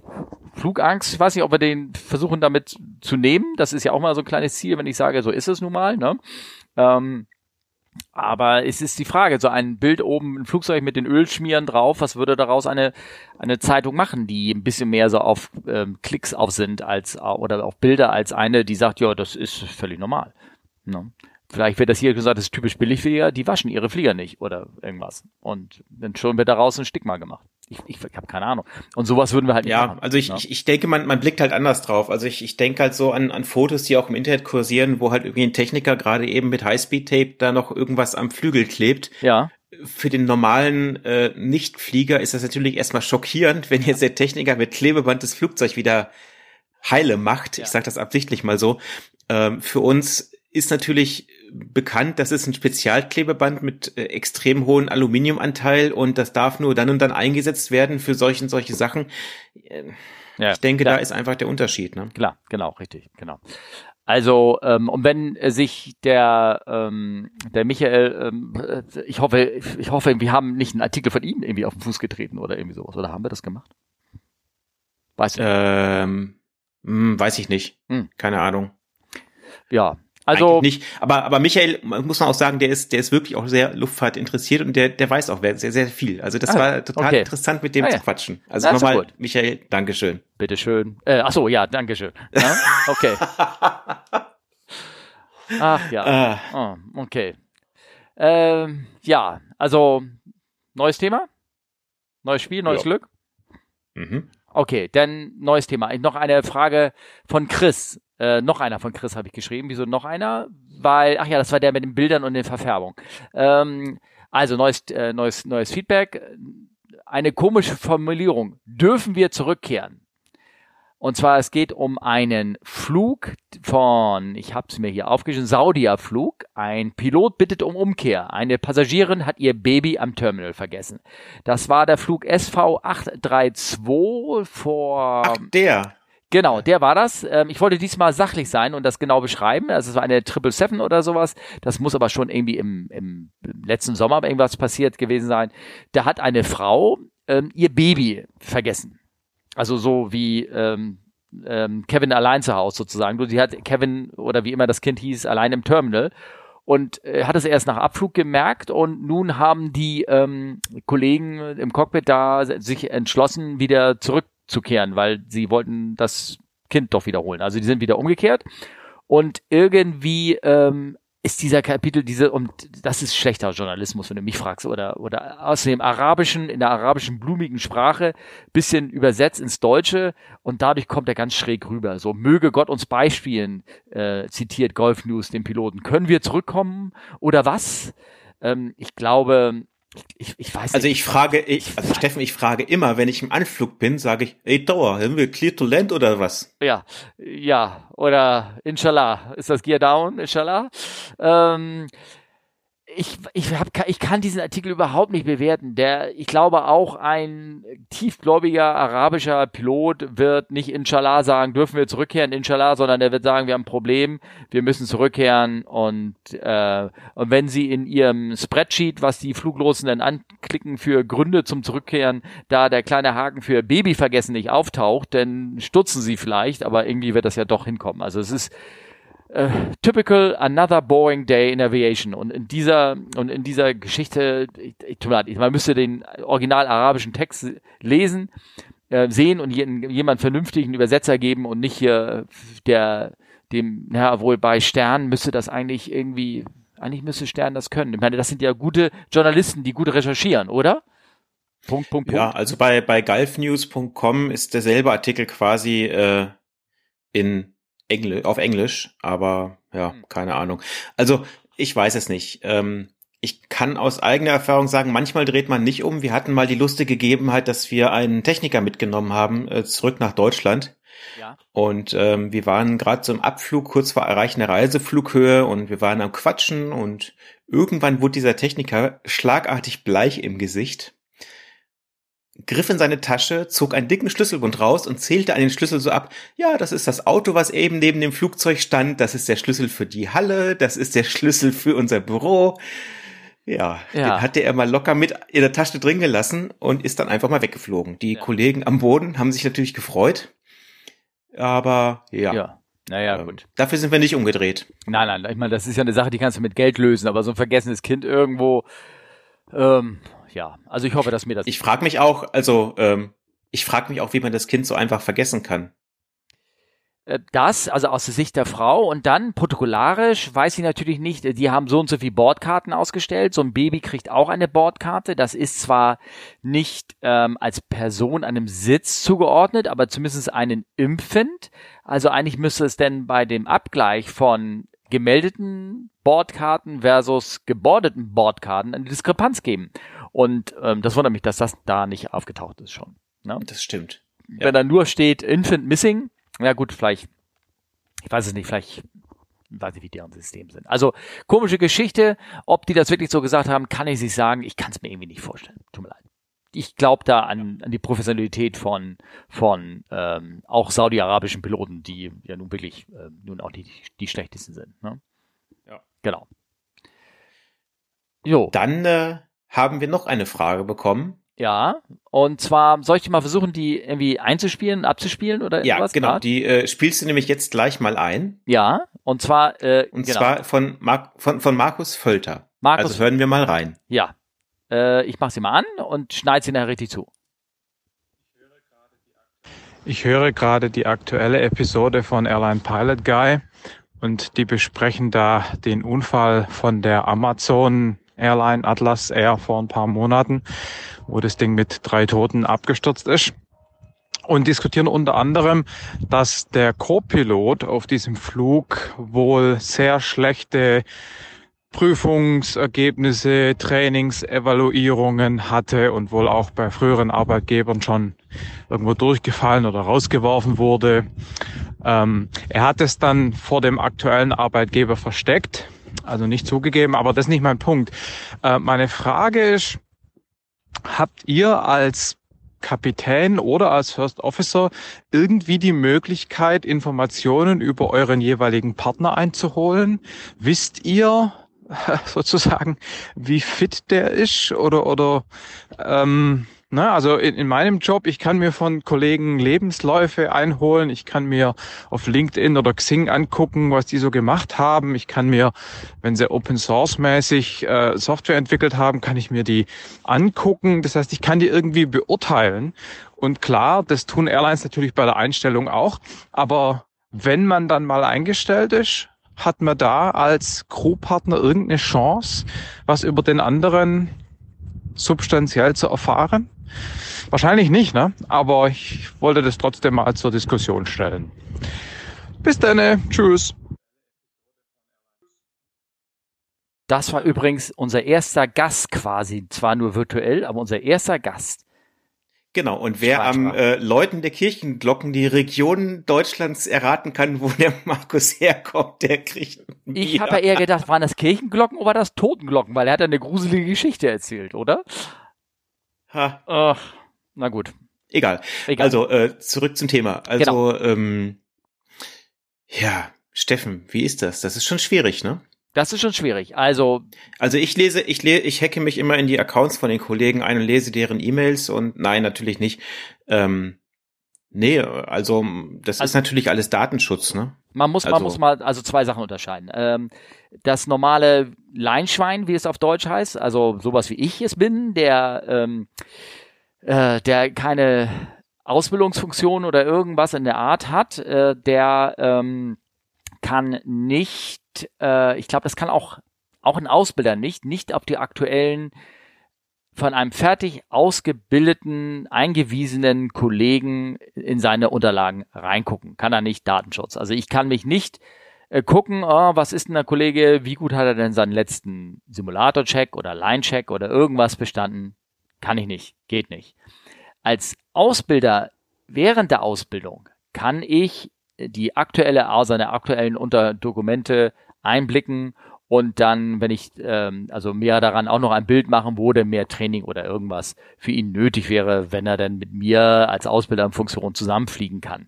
[SPEAKER 1] Flugangst, ich weiß nicht, ob wir den versuchen damit zu nehmen. Das ist ja auch mal so ein kleines Ziel, wenn ich sage, so ist es nun mal. Ne? Ähm, aber es ist die Frage, so ein Bild oben, ein Flugzeug mit den Ölschmieren drauf, was würde daraus eine, eine Zeitung machen, die ein bisschen mehr so auf ähm, Klicks auf sind als oder auf Bilder als eine, die sagt, ja, das ist völlig normal. Ne? Vielleicht wird das hier gesagt, das ist typisch Billigflieger, die waschen ihre Flieger nicht oder irgendwas. Und dann schon wird daraus ein Stigma gemacht. Ich, ich, habe keine Ahnung. Und sowas würden wir halt
[SPEAKER 2] nicht ja, machen. Also ich, ja, also ich, ich denke, man, man blickt halt anders drauf. Also ich, ich denke halt so an, an Fotos, die auch im Internet kursieren, wo halt irgendwie ein Techniker gerade eben mit Highspeed-Tape da noch irgendwas am Flügel klebt.
[SPEAKER 1] Ja.
[SPEAKER 2] Für den normalen äh, Nichtflieger ist das natürlich erstmal schockierend, wenn jetzt der Techniker mit Klebeband das Flugzeug wieder heile macht. Ja. Ich sage das absichtlich mal so. Ähm, für uns ist natürlich bekannt, das ist ein Spezialklebeband mit äh, extrem hohem Aluminiumanteil und das darf nur dann und dann eingesetzt werden für solche solche Sachen. Äh, ja, ich denke, klar. da ist einfach der Unterschied. Ne?
[SPEAKER 1] Klar, genau, richtig, genau. Also, ähm, und wenn sich der, ähm, der Michael, ähm, äh, ich hoffe, ich hoffe, wir haben nicht einen Artikel von ihm irgendwie auf den Fuß getreten oder irgendwie sowas, oder haben wir das gemacht?
[SPEAKER 2] Weißt du? Ähm, mh, hm, weiß ich nicht. Hm. Keine Ahnung.
[SPEAKER 1] Ja, also
[SPEAKER 2] Eigentlich nicht, aber aber Michael muss man auch sagen, der ist der ist wirklich auch sehr Luftfahrt interessiert und der der weiß auch sehr sehr viel. Also das ah, war total okay. interessant mit dem ah, ja. zu quatschen. Also nochmal Michael, Dankeschön.
[SPEAKER 1] Bitteschön. Äh, ach so, ja, Dankeschön. Ja? Okay. ach ja. Oh, okay. Ähm, ja, also neues Thema, neues Spiel, neues ja. Glück. Mhm. Okay, dann neues Thema. Noch eine Frage von Chris. Äh, noch einer von Chris habe ich geschrieben. Wieso noch einer? Weil, ach ja, das war der mit den Bildern und den Verfärbungen. Ähm, also neues, äh, neues, neues Feedback. Eine komische Formulierung. Dürfen wir zurückkehren? Und zwar, es geht um einen Flug von, ich habe es mir hier aufgeschrieben, Saudia-Flug. Ein Pilot bittet um Umkehr. Eine Passagierin hat ihr Baby am Terminal vergessen. Das war der Flug SV 832 vor...
[SPEAKER 2] Ach, der.
[SPEAKER 1] Genau, der war das. Ähm, ich wollte diesmal sachlich sein und das genau beschreiben. Also es war eine Triple Seven oder sowas. Das muss aber schon irgendwie im, im letzten Sommer irgendwas passiert gewesen sein. Da hat eine Frau ähm, ihr Baby vergessen. Also so wie ähm, ähm, Kevin allein zu Hause sozusagen. Nur sie hat Kevin oder wie immer das Kind hieß allein im Terminal und äh, hat es erst nach Abflug gemerkt und nun haben die ähm, Kollegen im Cockpit da sich entschlossen, wieder zurück zurückzukehren, weil sie wollten das Kind doch wiederholen. Also die sind wieder umgekehrt. Und irgendwie ähm, ist dieser Kapitel, diese, und das ist schlechter Journalismus, wenn du mich fragst, oder, oder aus dem arabischen, in der arabischen blumigen Sprache, bisschen übersetzt ins Deutsche und dadurch kommt er ganz schräg rüber. So, möge Gott uns beispielen, äh, zitiert Golf News den Piloten. Können wir zurückkommen oder was? Ähm, ich glaube, ich, ich weiß
[SPEAKER 2] also nicht. Also ich frage, ich, also Steffen, ich frage immer, wenn ich im Anflug bin, sage ich, ey Dauer, haben wir Clear to Land oder was?
[SPEAKER 1] Ja, ja, oder Inshallah, ist das Gear Down, Inshallah? Ähm, ich, ich, hab, ich kann diesen Artikel überhaupt nicht bewerten. Der, ich glaube auch ein tiefgläubiger arabischer Pilot wird nicht Inshallah sagen, dürfen wir zurückkehren, Inshallah, sondern der wird sagen, wir haben ein Problem, wir müssen zurückkehren und, äh, und wenn sie in ihrem Spreadsheet, was die Fluglosen dann anklicken für Gründe zum Zurückkehren, da der kleine Haken für Baby vergessen nicht auftaucht, dann stutzen sie vielleicht, aber irgendwie wird das ja doch hinkommen. Also es ist äh, typical another boring day in aviation. Und in dieser, und in dieser Geschichte, ich, ich, man müsste den original arabischen Text lesen, äh, sehen und jemand vernünftigen Übersetzer geben und nicht hier der, dem, ja, wohl bei Stern müsste das eigentlich irgendwie, eigentlich müsste Stern das können. Ich meine, das sind ja gute Journalisten, die gut recherchieren, oder?
[SPEAKER 2] Punkt, Punkt, Punkt. Ja, also bei, bei gulfnews.com ist derselbe Artikel quasi äh, in Engl auf Englisch, aber ja, hm. keine Ahnung. Also ich weiß es nicht. Ähm, ich kann aus eigener Erfahrung sagen, manchmal dreht man nicht um. Wir hatten mal die lustige Gegebenheit, dass wir einen Techniker mitgenommen haben, äh, zurück nach Deutschland. Ja. Und ähm, wir waren gerade zum Abflug, kurz vor Erreichen der Reiseflughöhe und wir waren am Quatschen und irgendwann wurde dieser Techniker schlagartig bleich im Gesicht griff in seine Tasche, zog einen dicken Schlüsselbund raus und zählte an den Schlüssel so ab. Ja, das ist das Auto, was eben neben dem Flugzeug stand. Das ist der Schlüssel für die Halle. Das ist der Schlüssel für unser Büro. Ja, ja. den hatte er mal locker mit in der Tasche drin gelassen und ist dann einfach mal weggeflogen. Die ja. Kollegen am Boden haben sich natürlich gefreut. Aber ja.
[SPEAKER 1] Ja. Naja, ähm, gut.
[SPEAKER 2] Dafür sind wir nicht umgedreht.
[SPEAKER 1] Nein, nein, ich meine, das ist ja eine Sache, die kannst du mit Geld lösen, aber so ein vergessenes Kind irgendwo, ähm, ja, also ich hoffe, dass mir das.
[SPEAKER 2] Ich frage mich auch, also ähm, ich frage mich auch, wie man das Kind so einfach vergessen kann.
[SPEAKER 1] Äh, das, also aus der Sicht der Frau und dann protokollarisch weiß ich natürlich nicht, die haben so und so viele Bordkarten ausgestellt. So ein Baby kriegt auch eine Bordkarte. Das ist zwar nicht ähm, als Person einem Sitz zugeordnet, aber zumindest einen Infant. Also eigentlich müsste es denn bei dem Abgleich von gemeldeten Bordkarten versus gebordeten Bordkarten eine Diskrepanz geben. Und ähm, das wundert mich, dass das da nicht aufgetaucht ist schon.
[SPEAKER 2] Ne? Das stimmt.
[SPEAKER 1] Ja. Wenn da nur steht Infant Missing, ja gut, vielleicht, ich weiß es nicht, vielleicht weiß ich, wie deren System sind. Also komische Geschichte. Ob die das wirklich so gesagt haben, kann ich nicht sagen. Ich kann es mir irgendwie nicht vorstellen. Tut mir leid. Ich glaube da an, an die Professionalität von, von ähm, auch saudi-arabischen Piloten, die ja nun wirklich äh, nun auch die, die schlechtesten sind. Ne?
[SPEAKER 2] Ja.
[SPEAKER 1] Genau.
[SPEAKER 2] Jo. Dann äh, haben wir noch eine Frage bekommen.
[SPEAKER 1] Ja, und zwar soll ich mal versuchen, die irgendwie einzuspielen, abzuspielen oder
[SPEAKER 2] ja, Ja, genau, grad? die äh, spielst du nämlich jetzt gleich mal ein.
[SPEAKER 1] Ja, und zwar
[SPEAKER 2] äh, und genau. zwar von, Mar von von Markus Völter. Markus, also hören wir mal rein.
[SPEAKER 1] Ja, äh, ich mache sie mal an und schneide sie nachher richtig zu.
[SPEAKER 3] Ich höre gerade die aktuelle Episode von Airline Pilot Guy und die besprechen da den Unfall von der Amazon Airline Atlas Air vor ein paar Monaten, wo das Ding mit drei Toten abgestürzt ist. Und diskutieren unter anderem, dass der Co-Pilot auf diesem Flug wohl sehr schlechte Prüfungsergebnisse, Trainingsevaluierungen hatte und wohl auch bei früheren Arbeitgebern schon irgendwo durchgefallen oder rausgeworfen wurde. Ähm, er hat es dann vor dem aktuellen Arbeitgeber versteckt also nicht zugegeben, aber das ist nicht mein Punkt. Äh, meine Frage ist, habt ihr als Kapitän oder als First Officer irgendwie die Möglichkeit, Informationen über euren jeweiligen Partner einzuholen? Wisst ihr sozusagen, wie fit der ist oder oder ähm, Ne, also in, in meinem Job, ich kann mir von Kollegen Lebensläufe einholen, ich kann mir auf LinkedIn oder Xing angucken, was die so gemacht haben. Ich kann mir, wenn sie Open Source mäßig äh, Software entwickelt haben, kann ich mir die angucken. Das heißt, ich kann die irgendwie beurteilen. Und klar, das tun Airlines natürlich bei der Einstellung auch. Aber wenn man dann mal eingestellt ist, hat man da als Crewpartner irgendeine Chance, was über den anderen substanziell zu erfahren? Wahrscheinlich nicht, ne? Aber ich wollte das trotzdem mal zur Diskussion stellen. Bis dann, tschüss.
[SPEAKER 1] Das war übrigens unser erster Gast quasi, zwar nur virtuell, aber unser erster Gast.
[SPEAKER 2] Genau, und wer am äh, Läuten der Kirchenglocken die Region Deutschlands erraten kann, wo der Markus herkommt, der kriegt.
[SPEAKER 1] Ich habe ja eher gedacht, waren das Kirchenglocken oder das Totenglocken, weil er hat eine gruselige Geschichte erzählt, oder?
[SPEAKER 2] Ha.
[SPEAKER 1] Ach, na gut.
[SPEAKER 2] Egal. Egal. Also äh, zurück zum Thema. Also genau. ähm, ja, Steffen, wie ist das? Das ist schon schwierig, ne?
[SPEAKER 1] Das ist schon schwierig. Also,
[SPEAKER 2] also ich lese, ich lese, ich hacke mich immer in die Accounts von den Kollegen ein und lese deren E-Mails und nein, natürlich nicht. Ähm, nee, also das also, ist natürlich alles Datenschutz, ne?
[SPEAKER 1] Man muss, also, man muss mal also zwei Sachen unterscheiden. Ähm, das normale Leinschwein, wie es auf Deutsch heißt, also sowas wie ich es bin, der, ähm, äh, der keine Ausbildungsfunktion oder irgendwas in der Art hat, äh, der ähm, kann nicht äh, ich glaube, das kann auch, auch ein Ausbilder nicht, nicht auf die aktuellen von einem fertig ausgebildeten, eingewiesenen Kollegen in seine Unterlagen reingucken. Kann er nicht Datenschutz. Also ich kann mich nicht äh, gucken, oh, was ist denn der Kollege, wie gut hat er denn seinen letzten Simulator-Check oder Line-Check oder irgendwas bestanden? Kann ich nicht, geht nicht. Als Ausbilder während der Ausbildung kann ich die aktuelle, seine aktuellen Unterdokumente einblicken und dann, wenn ich ähm, also mehr daran auch noch ein Bild machen würde, mehr Training oder irgendwas für ihn nötig wäre, wenn er dann mit mir als Ausbilder in Funktion zusammenfliegen kann.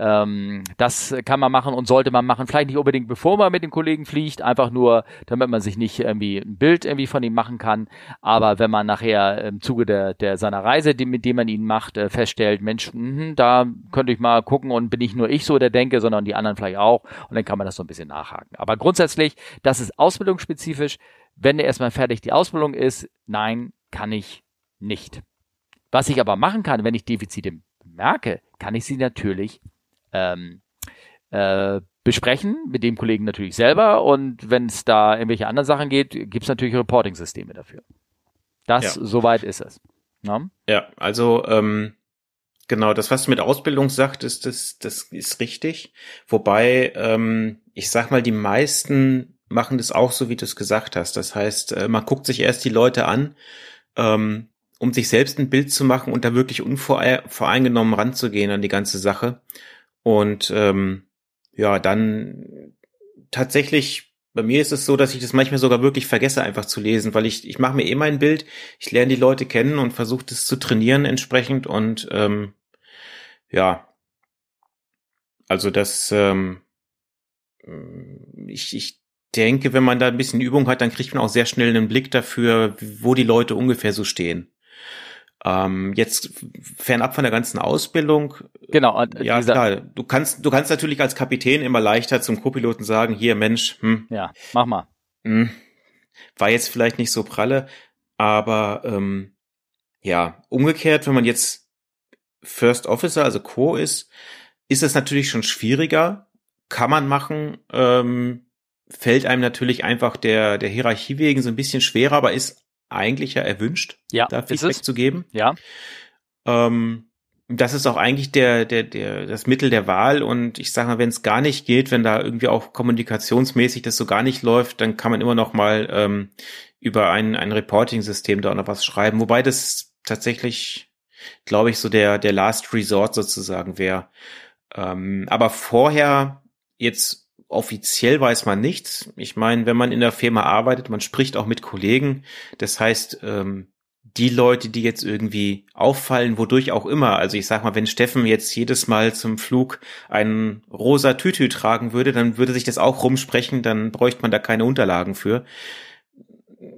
[SPEAKER 1] Ähm, das kann man machen und sollte man machen. Vielleicht nicht unbedingt bevor man mit den Kollegen fliegt, einfach nur, damit man sich nicht irgendwie ein Bild irgendwie von ihm machen kann. Aber wenn man nachher im Zuge der, der seiner Reise, die, mit dem man ihn macht, äh, feststellt, Mensch, mh, da könnte ich mal gucken und bin nicht nur ich so, der denke, sondern die anderen vielleicht auch. Und dann kann man das so ein bisschen nachhaken. Aber grundsätzlich, das ist ausbildungsspezifisch. Wenn er erstmal fertig die Ausbildung ist, nein, kann ich nicht. Was ich aber machen kann, wenn ich Defizite merke, kann ich sie natürlich ähm, äh, besprechen, mit dem Kollegen natürlich selber und wenn es da irgendwelche anderen Sachen geht, gibt es natürlich Reporting-Systeme dafür. Das, ja. soweit ist es.
[SPEAKER 2] Ja, ja also ähm, genau, das, was du mit Ausbildung sagtest, das, das ist richtig. Wobei, ähm, ich sag mal, die meisten machen das auch so, wie du es gesagt hast. Das heißt, äh, man guckt sich erst die Leute an, ähm, um sich selbst ein Bild zu machen und da wirklich unvoreingenommen ranzugehen an die ganze Sache. Und ähm, ja, dann tatsächlich, bei mir ist es so, dass ich das manchmal sogar wirklich vergesse, einfach zu lesen, weil ich, ich mache mir eh mein Bild, ich lerne die Leute kennen und versuche das zu trainieren entsprechend und ähm, ja, also das, ähm, ich, ich denke, wenn man da ein bisschen Übung hat, dann kriegt man auch sehr schnell einen Blick dafür, wo die Leute ungefähr so stehen. Ähm, jetzt fernab von der ganzen Ausbildung.
[SPEAKER 1] Genau.
[SPEAKER 2] Ja, klar. Du kannst, du kannst natürlich als Kapitän immer leichter zum Co-Piloten sagen, hier, Mensch, hm,
[SPEAKER 1] Ja, mach mal.
[SPEAKER 2] Hm, war jetzt vielleicht nicht so pralle, aber ähm, ja, umgekehrt, wenn man jetzt First Officer, also Co ist, ist es natürlich schon schwieriger. Kann man machen, ähm, fällt einem natürlich einfach der, der Hierarchie wegen so ein bisschen schwerer, aber ist eigentlich ja erwünscht,
[SPEAKER 1] ja,
[SPEAKER 2] da Feedback zu geben.
[SPEAKER 1] Ja.
[SPEAKER 2] Ähm, das ist auch eigentlich der, der, der, das Mittel der Wahl. Und ich sage mal, wenn es gar nicht geht, wenn da irgendwie auch kommunikationsmäßig das so gar nicht läuft, dann kann man immer noch mal ähm, über ein, ein Reporting-System da noch was schreiben. Wobei das tatsächlich, glaube ich, so der, der Last Resort sozusagen wäre. Ähm, aber vorher jetzt offiziell weiß man nichts. Ich meine, wenn man in der Firma arbeitet, man spricht auch mit Kollegen. Das heißt, ähm, die Leute, die jetzt irgendwie auffallen, wodurch auch immer. Also ich sag mal, wenn Steffen jetzt jedes Mal zum Flug einen rosa Tütü tragen würde, dann würde sich das auch rumsprechen, dann bräuchte man da keine Unterlagen für.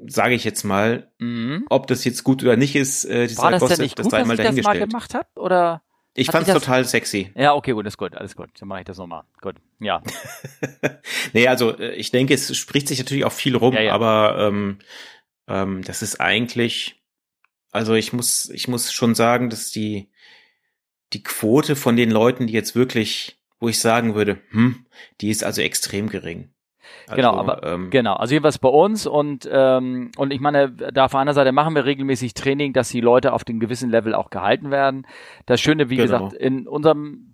[SPEAKER 2] Sage ich jetzt mal, mhm. ob das jetzt gut oder nicht ist,
[SPEAKER 1] äh, die War das denn nicht gut, dass ich das mal gemacht habe? Oder?
[SPEAKER 2] Ich fand's das... total sexy.
[SPEAKER 1] Ja, okay, gut, ist gut, alles gut. Dann mache ich das nochmal. Gut, ja.
[SPEAKER 2] nee, also äh, ich denke, es spricht sich natürlich auch viel rum, ja, ja. aber ähm, ähm, das ist eigentlich, also ich muss, ich muss schon sagen, dass die die Quote von den Leuten, die jetzt wirklich, wo ich sagen würde, hm, die ist also extrem gering.
[SPEAKER 1] Genau, also, genau, aber ähm, genau, also jedenfalls bei uns und ähm, und ich meine, da auf einer Seite machen wir regelmäßig Training, dass die Leute auf dem gewissen Level auch gehalten werden. Das Schöne, wie genau. gesagt, in unserem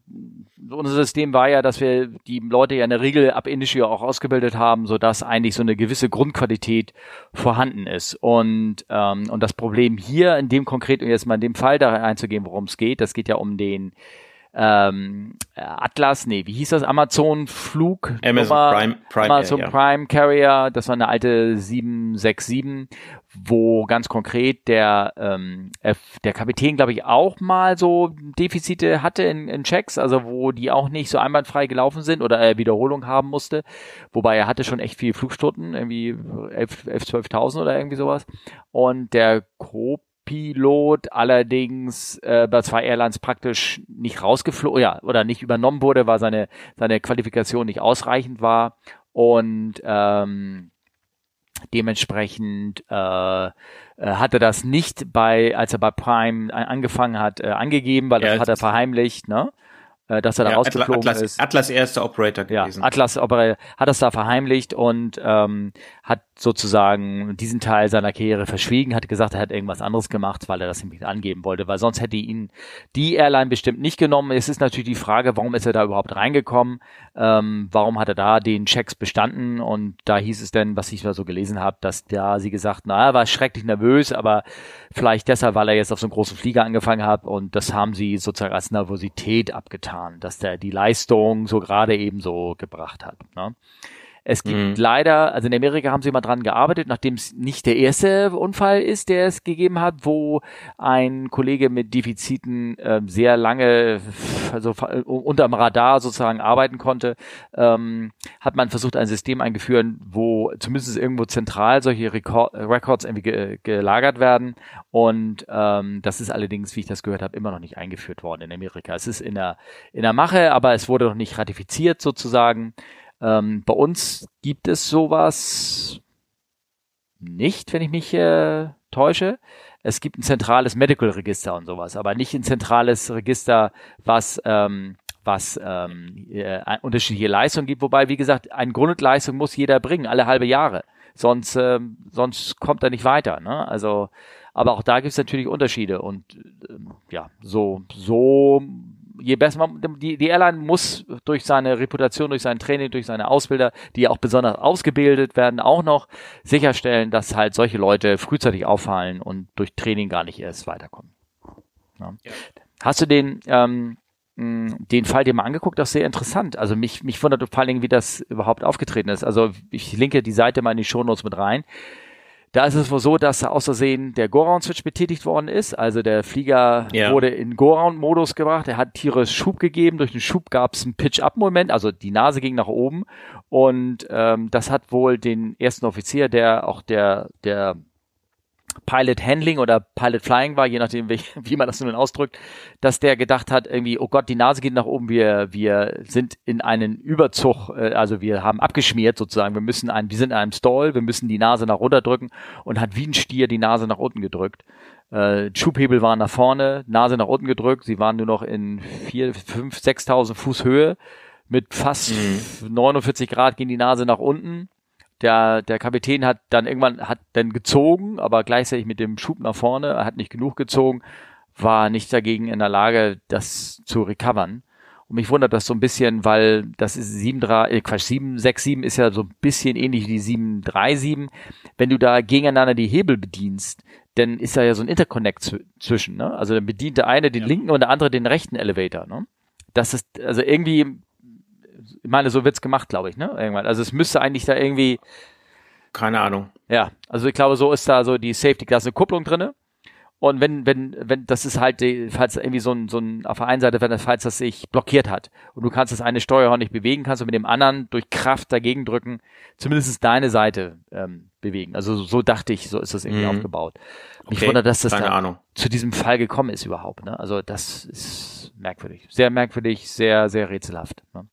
[SPEAKER 1] unser System war ja, dass wir die Leute ja in der Regel ab Industry auch ausgebildet haben, so dass eigentlich so eine gewisse Grundqualität vorhanden ist. Und ähm, und das Problem hier in dem konkret und jetzt mal in dem Fall da einzugehen, worum es geht, das geht ja um den ähm, Atlas, nee, wie hieß das? Amazon Flug?
[SPEAKER 2] Amazon Nummer, Prime, Prime,
[SPEAKER 1] Amazon ja. Prime Carrier, das war eine alte 767, wo ganz konkret der, ähm, der Kapitän, glaube ich, auch mal so Defizite hatte in, in Checks, also wo die auch nicht so einwandfrei gelaufen sind oder er Wiederholung haben musste, wobei er hatte schon echt viel Flugstunden, irgendwie 11, 11 12.000 oder irgendwie sowas. Und der Coop Pilot allerdings äh, bei zwei Airlines praktisch nicht rausgeflogen, ja, oder nicht übernommen wurde, weil seine, seine Qualifikation nicht ausreichend war und ähm, dementsprechend äh, äh, hatte das nicht bei, als er bei Prime angefangen hat, äh, angegeben, weil das ja, hat er verheimlicht, ne? Äh, dass er da ja, rausgeflogen
[SPEAKER 2] Atlas,
[SPEAKER 1] ist.
[SPEAKER 2] Atlas erster Operator
[SPEAKER 1] gewesen. Ja, Atlas Operator hat das da verheimlicht und ähm, hat sozusagen diesen Teil seiner Karriere verschwiegen, hat gesagt, er hat irgendwas anderes gemacht, weil er das nämlich angeben wollte, weil sonst hätte ihn die Airline bestimmt nicht genommen. Es ist natürlich die Frage, warum ist er da überhaupt reingekommen? Ähm, warum hat er da den Checks bestanden? Und da hieß es denn, was ich da so gelesen habe, dass da sie gesagt, na, er war schrecklich nervös, aber vielleicht deshalb, weil er jetzt auf so einen großen Flieger angefangen hat und das haben sie sozusagen als Nervosität abgetan, dass der die Leistung so gerade eben so gebracht hat. Ne? Es gibt mhm. leider, also in Amerika haben sie mal dran gearbeitet, nachdem es nicht der erste Unfall ist, der es gegeben hat, wo ein Kollege mit Defiziten äh, sehr lange, also unterm Radar sozusagen arbeiten konnte, ähm, hat man versucht, ein System eingeführen, wo zumindest irgendwo zentral solche Record Records irgendwie ge gelagert werden. Und ähm, das ist allerdings, wie ich das gehört habe, immer noch nicht eingeführt worden in Amerika. Es ist in der, in der Mache, aber es wurde noch nicht ratifiziert sozusagen. Ähm, bei uns gibt es sowas nicht, wenn ich mich äh, täusche. Es gibt ein zentrales Medical Register und sowas, aber nicht ein zentrales Register, was ähm, was ähm, äh, unterschiedliche Leistungen gibt. Wobei, wie gesagt, eine Grundleistung muss jeder bringen, alle halbe Jahre. Sonst, ähm, sonst kommt er nicht weiter. Ne? Also, aber auch da gibt es natürlich Unterschiede und ähm, ja, so, so je besser man, die, die Airline muss durch seine Reputation, durch sein Training, durch seine Ausbilder, die auch besonders ausgebildet werden, auch noch sicherstellen, dass halt solche Leute frühzeitig auffallen und durch Training gar nicht erst weiterkommen. Ja. Ja. Hast du den, ähm, den Fall dir mal angeguckt, das ist sehr interessant. Also mich, mich wundert vor allen Dingen, wie das überhaupt aufgetreten ist. Also ich linke die Seite mal in die Shownotes mit rein. Da ist es wohl so, dass aus Versehen der Go-Round-Switch betätigt worden ist. Also der Flieger ja. wurde in Go-Round-Modus gebracht. Er hat tierisch Schub gegeben. Durch den Schub gab es einen Pitch-Up-Moment. Also die Nase ging nach oben. Und ähm, das hat wohl den ersten Offizier, der auch der, der Pilot Handling oder Pilot Flying war, je nachdem, wie, wie man das nun ausdrückt, dass der gedacht hat, irgendwie, oh Gott, die Nase geht nach oben, wir, wir sind in einen Überzug, äh, also wir haben abgeschmiert sozusagen, wir müssen ein, wir sind in einem Stall, wir müssen die Nase nach runter drücken und hat wie ein Stier die Nase nach unten gedrückt. Äh, Schubhebel waren nach vorne, Nase nach unten gedrückt, sie waren nur noch in vier, fünf, sechstausend Fuß Höhe mit fast mhm. 49 Grad ging die Nase nach unten der, der Kapitän hat dann irgendwann, hat dann gezogen, aber gleichzeitig mit dem Schub nach vorne, er hat nicht genug gezogen, war nicht dagegen in der Lage, das zu recovern. Und mich wundert das so ein bisschen, weil das ist 7, 3, äh Quatsch, 7, 6, 7 ist ja so ein bisschen ähnlich wie die 7, 3, 7. Wenn du da gegeneinander die Hebel bedienst, dann ist da ja so ein Interconnect zwischen, ne? Also dann bedient der eine den ja. linken und der andere den rechten Elevator, ne? Das ist, also irgendwie ich meine, so wird's gemacht, glaube ich, ne? Irgendwann. Also es müsste eigentlich da irgendwie.
[SPEAKER 2] Keine Ahnung.
[SPEAKER 1] Ja, also ich glaube, so ist da so die Safety, da ist eine Kupplung drinne. Und wenn, wenn, wenn, das ist halt, die, falls irgendwie so ein, so ein, auf der einen Seite, wenn das, falls das sich blockiert hat und du kannst das eine Steuerhorn nicht bewegen, kannst du mit dem anderen durch Kraft dagegen drücken, zumindest deine Seite ähm, bewegen. Also so dachte ich, so ist das irgendwie mhm. aufgebaut. Mich okay. wundert, dass das da zu diesem Fall gekommen ist überhaupt. Ne? Also das ist merkwürdig. Sehr merkwürdig, sehr, sehr rätselhaft. Ne?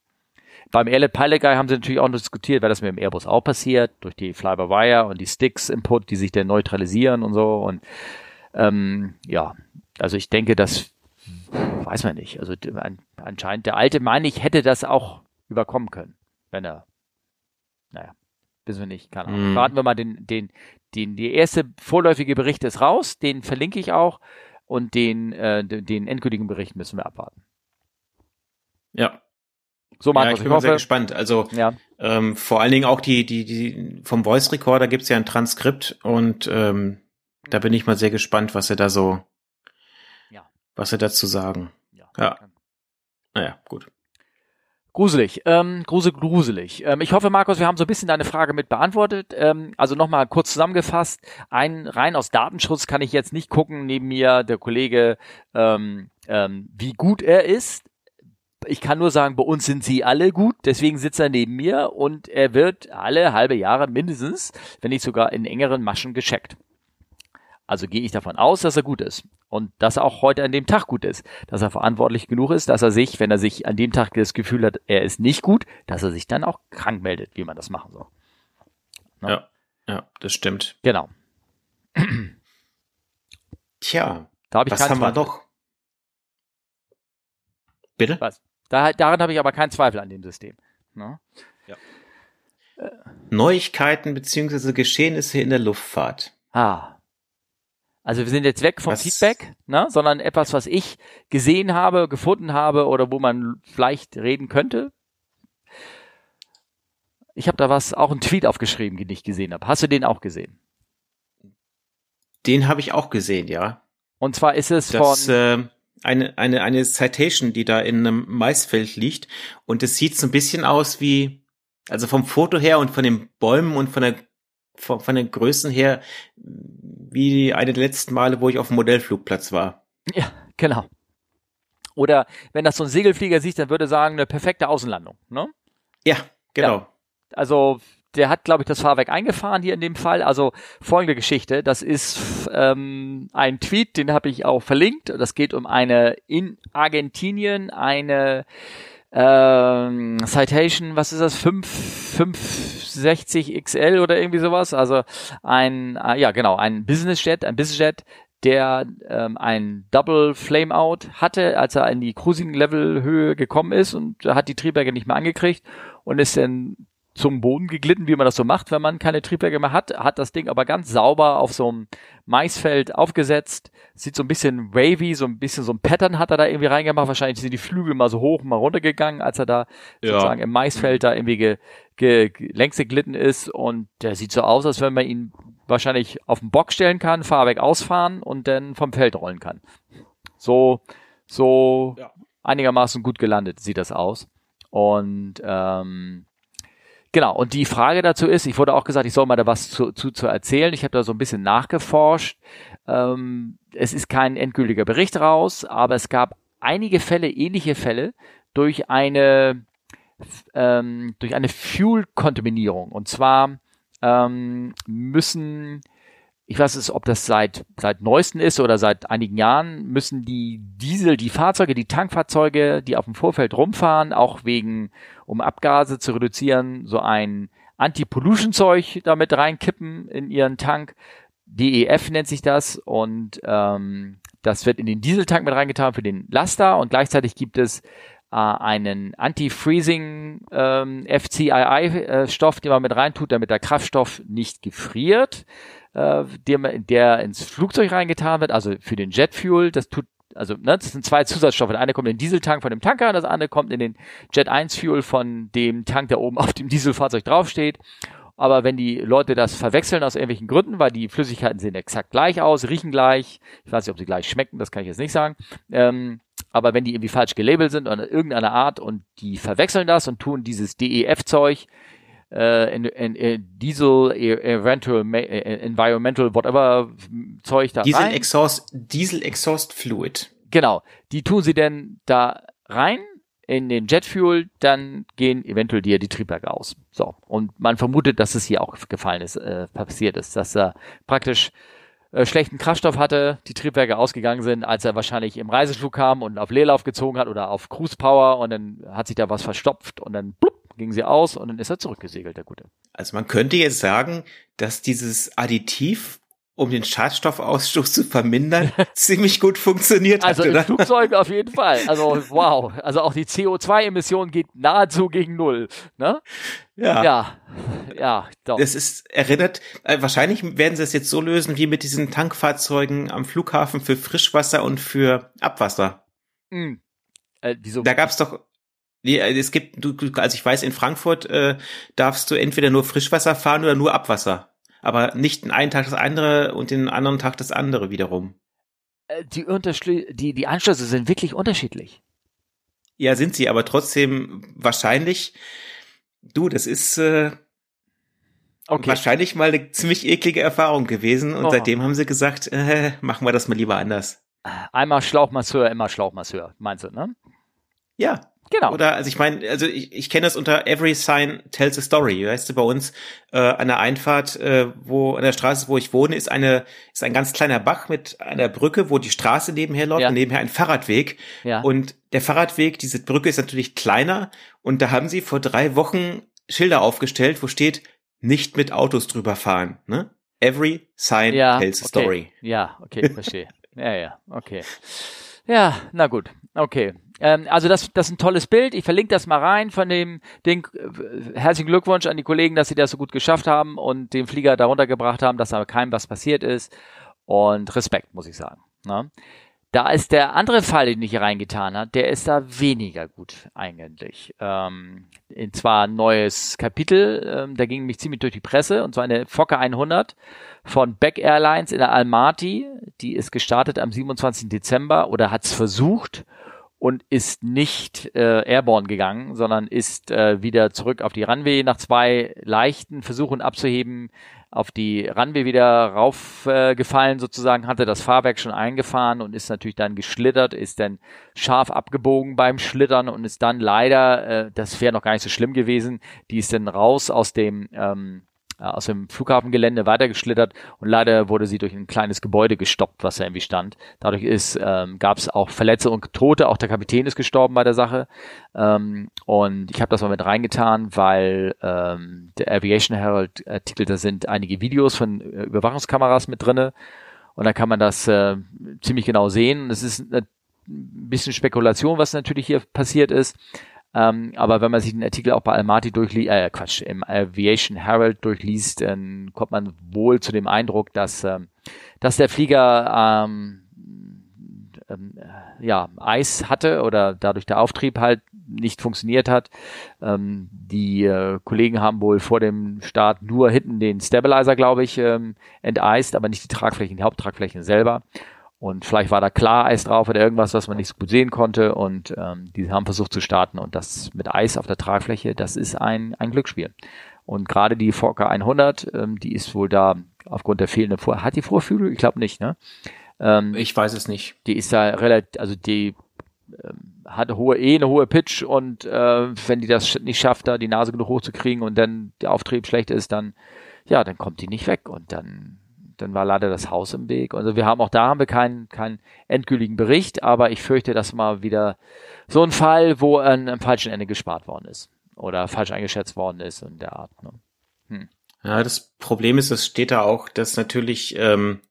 [SPEAKER 1] Beim Airlet Pilot Guy haben sie natürlich auch noch diskutiert, weil das mit dem Airbus auch passiert, durch die Fly-by-Wire und die Sticks-Input, die sich dann neutralisieren und so. Und ähm, ja, also ich denke, das weiß man nicht. Also anscheinend, der alte, meine ich, hätte das auch überkommen können, wenn er, naja, wissen wir nicht, keine Ahnung. Mm. Warten wir mal den, den, den, die erste vorläufige Bericht ist raus, den verlinke ich auch und den, äh, den endgültigen Bericht müssen wir abwarten.
[SPEAKER 2] Ja, so Markus, ja, ich bin ich hoffe, sehr gespannt. Also ja. ähm, vor allen Dingen auch die, die, die vom Voice Recorder gibt's ja ein Transkript und ähm, da bin ich mal sehr gespannt, was sie da so, ja. was sie dazu sagen. Ja. ja. Naja, gut.
[SPEAKER 1] Gruselig, ähm, grusel, gruselig. Ähm, ich hoffe, Markus, wir haben so ein bisschen deine Frage mit beantwortet. Ähm, also nochmal kurz zusammengefasst. Ein rein aus Datenschutz kann ich jetzt nicht gucken neben mir der Kollege, ähm, ähm, wie gut er ist ich kann nur sagen, bei uns sind sie alle gut, deswegen sitzt er neben mir und er wird alle halbe Jahre mindestens, wenn nicht sogar in engeren Maschen gecheckt. Also gehe ich davon aus, dass er gut ist und dass er auch heute an dem Tag gut ist, dass er verantwortlich genug ist, dass er sich, wenn er sich an dem Tag das Gefühl hat, er ist nicht gut, dass er sich dann auch krank meldet, wie man das machen soll.
[SPEAKER 2] No? Ja, ja, das stimmt.
[SPEAKER 1] Genau.
[SPEAKER 2] Tja, da hab ich was haben wir doch?
[SPEAKER 1] Bitte? Was? Da, daran habe ich aber keinen Zweifel an dem System. Ne? Ja.
[SPEAKER 2] Äh. Neuigkeiten beziehungsweise Geschehnisse in der Luftfahrt.
[SPEAKER 1] Ah. Also wir sind jetzt weg vom was? Feedback, ne, sondern etwas, was ich gesehen habe, gefunden habe oder wo man vielleicht reden könnte. Ich habe da was, auch einen Tweet aufgeschrieben, den ich gesehen habe. Hast du den auch gesehen?
[SPEAKER 2] Den habe ich auch gesehen, ja.
[SPEAKER 1] Und zwar ist es das,
[SPEAKER 2] von äh, eine, eine, eine Citation, die da in einem Maisfeld liegt. Und es sieht so ein bisschen aus wie, Also vom Foto her und von den Bäumen und von der von, von den Größen her wie eine der letzten Male, wo ich auf dem Modellflugplatz war.
[SPEAKER 1] Ja, genau. Oder wenn das so ein Segelflieger sieht, dann würde er sagen, eine perfekte Außenlandung. Ne?
[SPEAKER 2] Ja, genau. Ja.
[SPEAKER 1] Also der hat, glaube ich, das Fahrwerk eingefahren hier in dem Fall. Also folgende Geschichte, das ist ähm, ein Tweet, den habe ich auch verlinkt. Das geht um eine in Argentinien, eine ähm, Citation, was ist das, 5, 560 XL oder irgendwie sowas. Also ein, äh, ja genau, ein Business Jet, ein Business Jet, der ähm, ein Double Flameout hatte, als er in die Cruising-Level-Höhe gekommen ist und hat die Triebwerke nicht mehr angekriegt und ist dann zum Boden geglitten, wie man das so macht, wenn man keine Triebwerke mehr hat, hat das Ding aber ganz sauber auf so einem Maisfeld aufgesetzt, sieht so ein bisschen wavy, so ein bisschen so ein Pattern hat er da irgendwie reingemacht, wahrscheinlich sind die Flügel mal so hoch, mal runtergegangen, als er da ja. sozusagen im Maisfeld da irgendwie ge, ge, längs geglitten ist und der sieht so aus, als wenn man ihn wahrscheinlich auf den Bock stellen kann, Fahrwerk ausfahren und dann vom Feld rollen kann. So, so ja. einigermaßen gut gelandet sieht das aus. Und ähm, Genau, und die Frage dazu ist, ich wurde auch gesagt, ich soll mal da was zu, zu, zu erzählen. Ich habe da so ein bisschen nachgeforscht. Ähm, es ist kein endgültiger Bericht raus, aber es gab einige Fälle, ähnliche Fälle, durch eine, ähm, eine Fuel-Kontaminierung. Und zwar ähm, müssen ich weiß es, ob das seit, seit neuesten ist oder seit einigen Jahren, müssen die Diesel, die Fahrzeuge, die Tankfahrzeuge, die auf dem Vorfeld rumfahren, auch wegen, um Abgase zu reduzieren, so ein Anti-Pollution-Zeug damit reinkippen in ihren Tank. DEF nennt sich das und ähm, das wird in den Dieseltank mit reingetan für den Laster und gleichzeitig gibt es äh, einen Anti-Freezing ähm, FCII-Stoff, äh, den man mit reintut, damit der Kraftstoff nicht gefriert äh, der, der ins Flugzeug reingetan wird, also für den Jetfuel, das tut also ne, das sind zwei Zusatzstoffe. Der eine kommt in den Dieseltank von dem Tanker, das andere kommt in den Jet 1 Fuel von dem Tank, der oben auf dem Dieselfahrzeug draufsteht. Aber wenn die Leute das verwechseln aus irgendwelchen Gründen, weil die Flüssigkeiten sehen exakt gleich aus, riechen gleich, ich weiß nicht, ob sie gleich schmecken, das kann ich jetzt nicht sagen, ähm, aber wenn die irgendwie falsch gelabelt sind oder irgendeiner Art und die verwechseln das und tun dieses DEF-Zeug äh, in, in, in Diesel, e, eventual, äh, environmental, whatever Zeug da
[SPEAKER 2] Diesel
[SPEAKER 1] rein.
[SPEAKER 2] Exhaust, Diesel Exhaust Fluid.
[SPEAKER 1] Genau. Die tun sie denn da rein in den Jetfuel, dann gehen eventuell dir die Triebwerke aus. So. Und man vermutet, dass es hier auch gefallen ist, äh, passiert ist, dass er praktisch äh, schlechten Kraftstoff hatte, die Triebwerke ausgegangen sind, als er wahrscheinlich im Reiseflug kam und auf Leerlauf gezogen hat oder auf Cruise Power und dann hat sich da was verstopft und dann blub, ging sie aus und dann ist er zurückgesegelt, der Gute.
[SPEAKER 2] Also man könnte jetzt sagen, dass dieses Additiv um den Schadstoffausstoß zu vermindern, ziemlich gut funktioniert
[SPEAKER 1] also
[SPEAKER 2] hat.
[SPEAKER 1] Also im Flugzeug auf jeden Fall. Also wow. Also auch die CO2-Emission geht nahezu gegen null. Ne?
[SPEAKER 2] Ja.
[SPEAKER 1] Ja. Ja,
[SPEAKER 2] doch. Das ist erinnert, äh, wahrscheinlich werden sie es jetzt so lösen wie mit diesen Tankfahrzeugen am Flughafen für Frischwasser und für Abwasser.
[SPEAKER 1] Mhm. Äh, wieso?
[SPEAKER 2] Da gab's doch Nee, äh, es gibt, also ich weiß, in Frankfurt äh, darfst du entweder nur Frischwasser fahren oder nur Abwasser. Aber nicht den einen Tag das andere und den anderen Tag das andere wiederum.
[SPEAKER 1] Äh, die, Unterschlü die, die Anschlüsse sind wirklich unterschiedlich.
[SPEAKER 2] Ja, sind sie, aber trotzdem wahrscheinlich, du, das ist äh, okay. wahrscheinlich mal eine ziemlich eklige Erfahrung gewesen und oh. seitdem haben sie gesagt, äh, machen wir das mal lieber anders.
[SPEAKER 1] Einmal Schlauchmasseur, immer Schlauchmasseur, meinst du, ne?
[SPEAKER 2] Ja, Genau. Oder, also ich meine, also ich, ich kenne das unter Every Sign Tells a Story. Weißt du, bei uns äh, an der Einfahrt, äh, wo an der Straße, wo ich wohne, ist eine ist ein ganz kleiner Bach mit einer Brücke, wo die Straße nebenher läuft ja. und nebenher ein Fahrradweg. Ja. Und der Fahrradweg, diese Brücke ist natürlich kleiner und da haben sie vor drei Wochen Schilder aufgestellt, wo steht nicht mit Autos drüber fahren. Ne? Every Sign ja, Tells a
[SPEAKER 1] okay.
[SPEAKER 2] Story.
[SPEAKER 1] Ja, okay, verstehe. ja, ja, okay. Ja, na gut, okay. Ähm, also das, das ist ein tolles Bild. Ich verlinke das mal rein von dem Ding. Herzlichen Glückwunsch an die Kollegen, dass sie das so gut geschafft haben und den Flieger darunter gebracht haben, dass aber keinem was passiert ist. Und Respekt, muss ich sagen. Ne? Da ist der andere Fall, den ich hier reingetan habe, der ist da weniger gut eigentlich. Ähm, zwar ein neues Kapitel, ähm, der ging mich ziemlich durch die Presse, und zwar eine Fokker 100 von Beck Airlines in der Almaty. Die ist gestartet am 27. Dezember oder hat es versucht und ist nicht äh, airborne gegangen, sondern ist äh, wieder zurück auf die Runway nach zwei leichten Versuchen abzuheben, auf die Runway wieder raufgefallen äh, sozusagen, hatte das Fahrwerk schon eingefahren und ist natürlich dann geschlittert, ist dann scharf abgebogen beim Schlittern und ist dann leider, äh, das wäre noch gar nicht so schlimm gewesen, die ist dann raus aus dem ähm, äh, aus dem Flughafengelände weitergeschlittert und leider wurde sie durch ein kleines Gebäude gestoppt, was da irgendwie stand. Dadurch ist ähm, gab es auch Verletzte und Tote, auch der Kapitän ist gestorben bei der Sache. Ähm, und ich habe das mal mit reingetan, weil ähm, der Aviation Herald Artikel, da sind einige Videos von äh, Überwachungskameras mit drinne und da kann man das äh, ziemlich genau sehen. Es ist ein bisschen Spekulation, was natürlich hier passiert ist. Ähm, aber wenn man sich den Artikel auch bei Almaty durchliest, äh, Quatsch, im Aviation Herald durchliest, dann kommt man wohl zu dem Eindruck, dass, ähm, dass der Flieger ähm, ähm, ja, Eis hatte oder dadurch der Auftrieb halt nicht funktioniert hat. Ähm, die äh, Kollegen haben wohl vor dem Start nur hinten den Stabilizer, glaube ich, ähm, enteist, aber nicht die Tragflächen, die Haupttragflächen selber. Und vielleicht war da klar Eis drauf oder irgendwas, was man nicht so gut sehen konnte. Und ähm, die haben versucht zu starten. Und das mit Eis auf der Tragfläche, das ist ein, ein Glücksspiel. Und gerade die Fokker 100, ähm, die ist wohl da aufgrund der fehlenden Vor... Hat die Vorführung? Ich glaube nicht, ne?
[SPEAKER 2] Ähm, ich weiß es nicht.
[SPEAKER 1] Die ist da relativ, also die ähm, hat hohe, eh eine hohe Pitch und äh, wenn die das nicht schafft, da die Nase genug hochzukriegen und dann der Auftrieb schlecht ist, dann ja, dann kommt die nicht weg und dann dann war leider das Haus im Weg. Also wir haben auch da haben wir keinen keinen endgültigen Bericht, aber ich fürchte, dass mal wieder so ein Fall, wo an einem falschen Ende gespart worden ist oder falsch eingeschätzt worden ist in der Art. Ne?
[SPEAKER 2] Hm. Ja, das Problem ist, es steht da auch, dass natürlich ähm,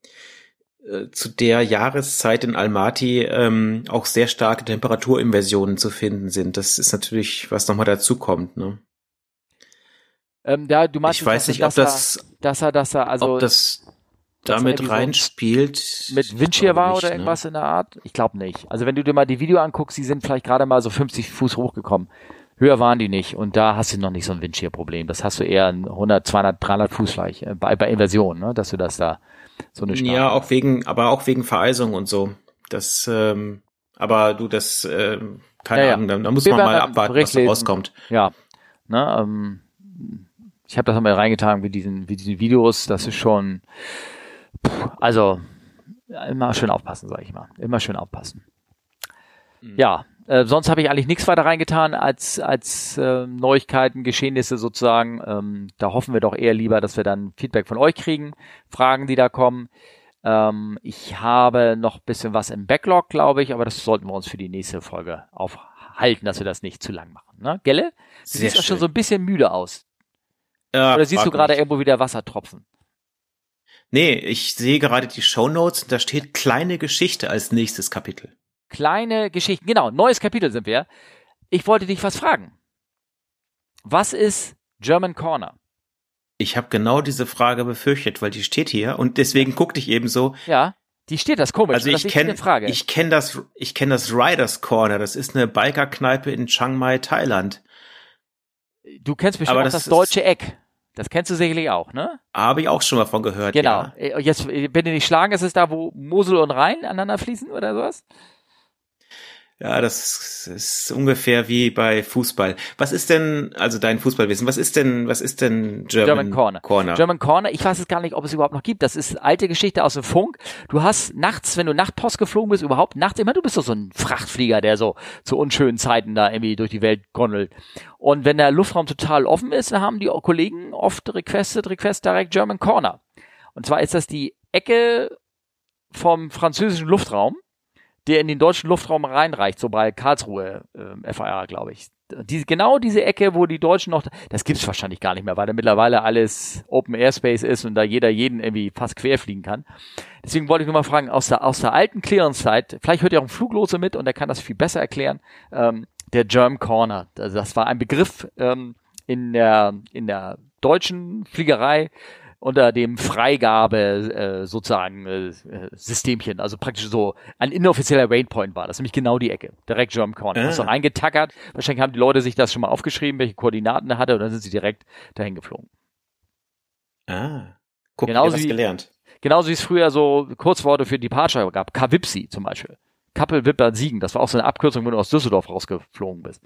[SPEAKER 2] äh, zu der Jahreszeit in Almaty ähm, auch sehr starke Temperaturinversionen zu finden sind. Das ist natürlich, was nochmal dazu kommt. Ne?
[SPEAKER 1] Ähm, ja, du meinst,
[SPEAKER 2] ich weiß nicht, ob das,
[SPEAKER 1] dass er, dass er, also,
[SPEAKER 2] ob das damit reinspielt.
[SPEAKER 1] Mit Windschier war oder ne? irgendwas ne? in der Art? Ich glaube nicht. Also wenn du dir mal die Video anguckst, die sind vielleicht gerade mal so 50 Fuß hochgekommen. Höher waren die nicht und da hast du noch nicht so ein Windschierproblem. Das hast du eher 100, 200, 300 Fuß vielleicht äh, bei, bei Inversion, ne? dass du das da so eine
[SPEAKER 2] Start Ja, auch wegen, aber auch wegen Vereisung und so. Das, ähm, aber du, das, ähm, keine ja, Ahnung, da, da muss man mal abwarten, was da rauskommt.
[SPEAKER 1] Ja, ne, ähm, ich habe das mal reingetan wie diesen, wie diesen Videos, das ist schon, also immer schön aufpassen, sage ich mal. Immer schön aufpassen. Mhm. Ja, äh, sonst habe ich eigentlich nichts weiter reingetan als, als äh, Neuigkeiten, Geschehnisse sozusagen. Ähm, da hoffen wir doch eher lieber, dass wir dann Feedback von euch kriegen, Fragen, die da kommen. Ähm, ich habe noch bisschen was im Backlog, glaube ich, aber das sollten wir uns für die nächste Folge aufhalten, dass wir das nicht zu lang machen. Ne? Gelle? Du siehst auch schon so ein bisschen müde aus. Ja, Oder siehst du gerade irgendwo wieder Wassertropfen?
[SPEAKER 2] Nee, ich sehe gerade die Show Notes und da steht kleine Geschichte als nächstes Kapitel.
[SPEAKER 1] Kleine Geschichten, genau, neues Kapitel sind wir. Ich wollte dich was fragen. Was ist German Corner?
[SPEAKER 2] Ich habe genau diese Frage befürchtet, weil die steht hier und deswegen guckte ich eben so.
[SPEAKER 1] Ja, die steht das komisch.
[SPEAKER 2] Also ich kenne ich kenne das ich kenne das Riders Corner. Das ist eine Bikerkneipe in Chiang Mai, Thailand.
[SPEAKER 1] Du kennst bestimmt Aber auch das, das deutsche Eck. Das kennst du sicherlich auch, ne?
[SPEAKER 2] Habe ich auch schon mal von gehört.
[SPEAKER 1] Genau.
[SPEAKER 2] Ja.
[SPEAKER 1] Äh, jetzt bitte nicht schlagen, ist es da, wo Mosel und Rhein aneinander fließen oder sowas?
[SPEAKER 2] Ja, das ist ungefähr wie bei Fußball. Was ist denn, also dein Fußballwissen, was ist denn, was ist denn German, German Corner? Corner?
[SPEAKER 1] German Corner, ich weiß es gar nicht, ob es überhaupt noch gibt. Das ist alte Geschichte aus dem Funk. Du hast nachts, wenn du Nachtpost geflogen bist, überhaupt nachts, immer du bist doch so ein Frachtflieger, der so zu unschönen Zeiten da irgendwie durch die Welt gondelt. Und wenn der Luftraum total offen ist, dann haben die Kollegen oft requested, request direct German Corner. Und zwar ist das die Ecke vom französischen Luftraum der in den deutschen Luftraum reinreicht, so bei Karlsruhe äh, FAR, glaube ich. Die, genau diese Ecke, wo die Deutschen noch, das gibt's wahrscheinlich gar nicht mehr, weil da mittlerweile alles Open Airspace ist und da jeder jeden irgendwie fast querfliegen kann. Deswegen wollte ich nur mal fragen, aus der, aus der alten Clearance-Zeit, vielleicht hört ihr auch ein Fluglose mit und der kann das viel besser erklären, ähm, der Germ Corner. Also das war ein Begriff ähm, in der, in der deutschen Fliegerei, unter dem Freigabe äh, sozusagen äh, Systemchen, also praktisch so ein inoffizieller Rainpoint war das, nämlich genau die Ecke, direkt German Corner. Ah. Also reingetackert, wahrscheinlich haben die Leute sich das schon mal aufgeschrieben, welche Koordinaten er hatte und dann sind sie direkt dahin geflogen.
[SPEAKER 2] Ah, guck, genauso wie, gelernt.
[SPEAKER 1] Genauso wie es früher so Kurzworte für Departure gab, Kawipsi zum Beispiel. Kappel, Wipper, Siegen. Das war auch so eine Abkürzung, wenn du aus Düsseldorf rausgeflogen bist.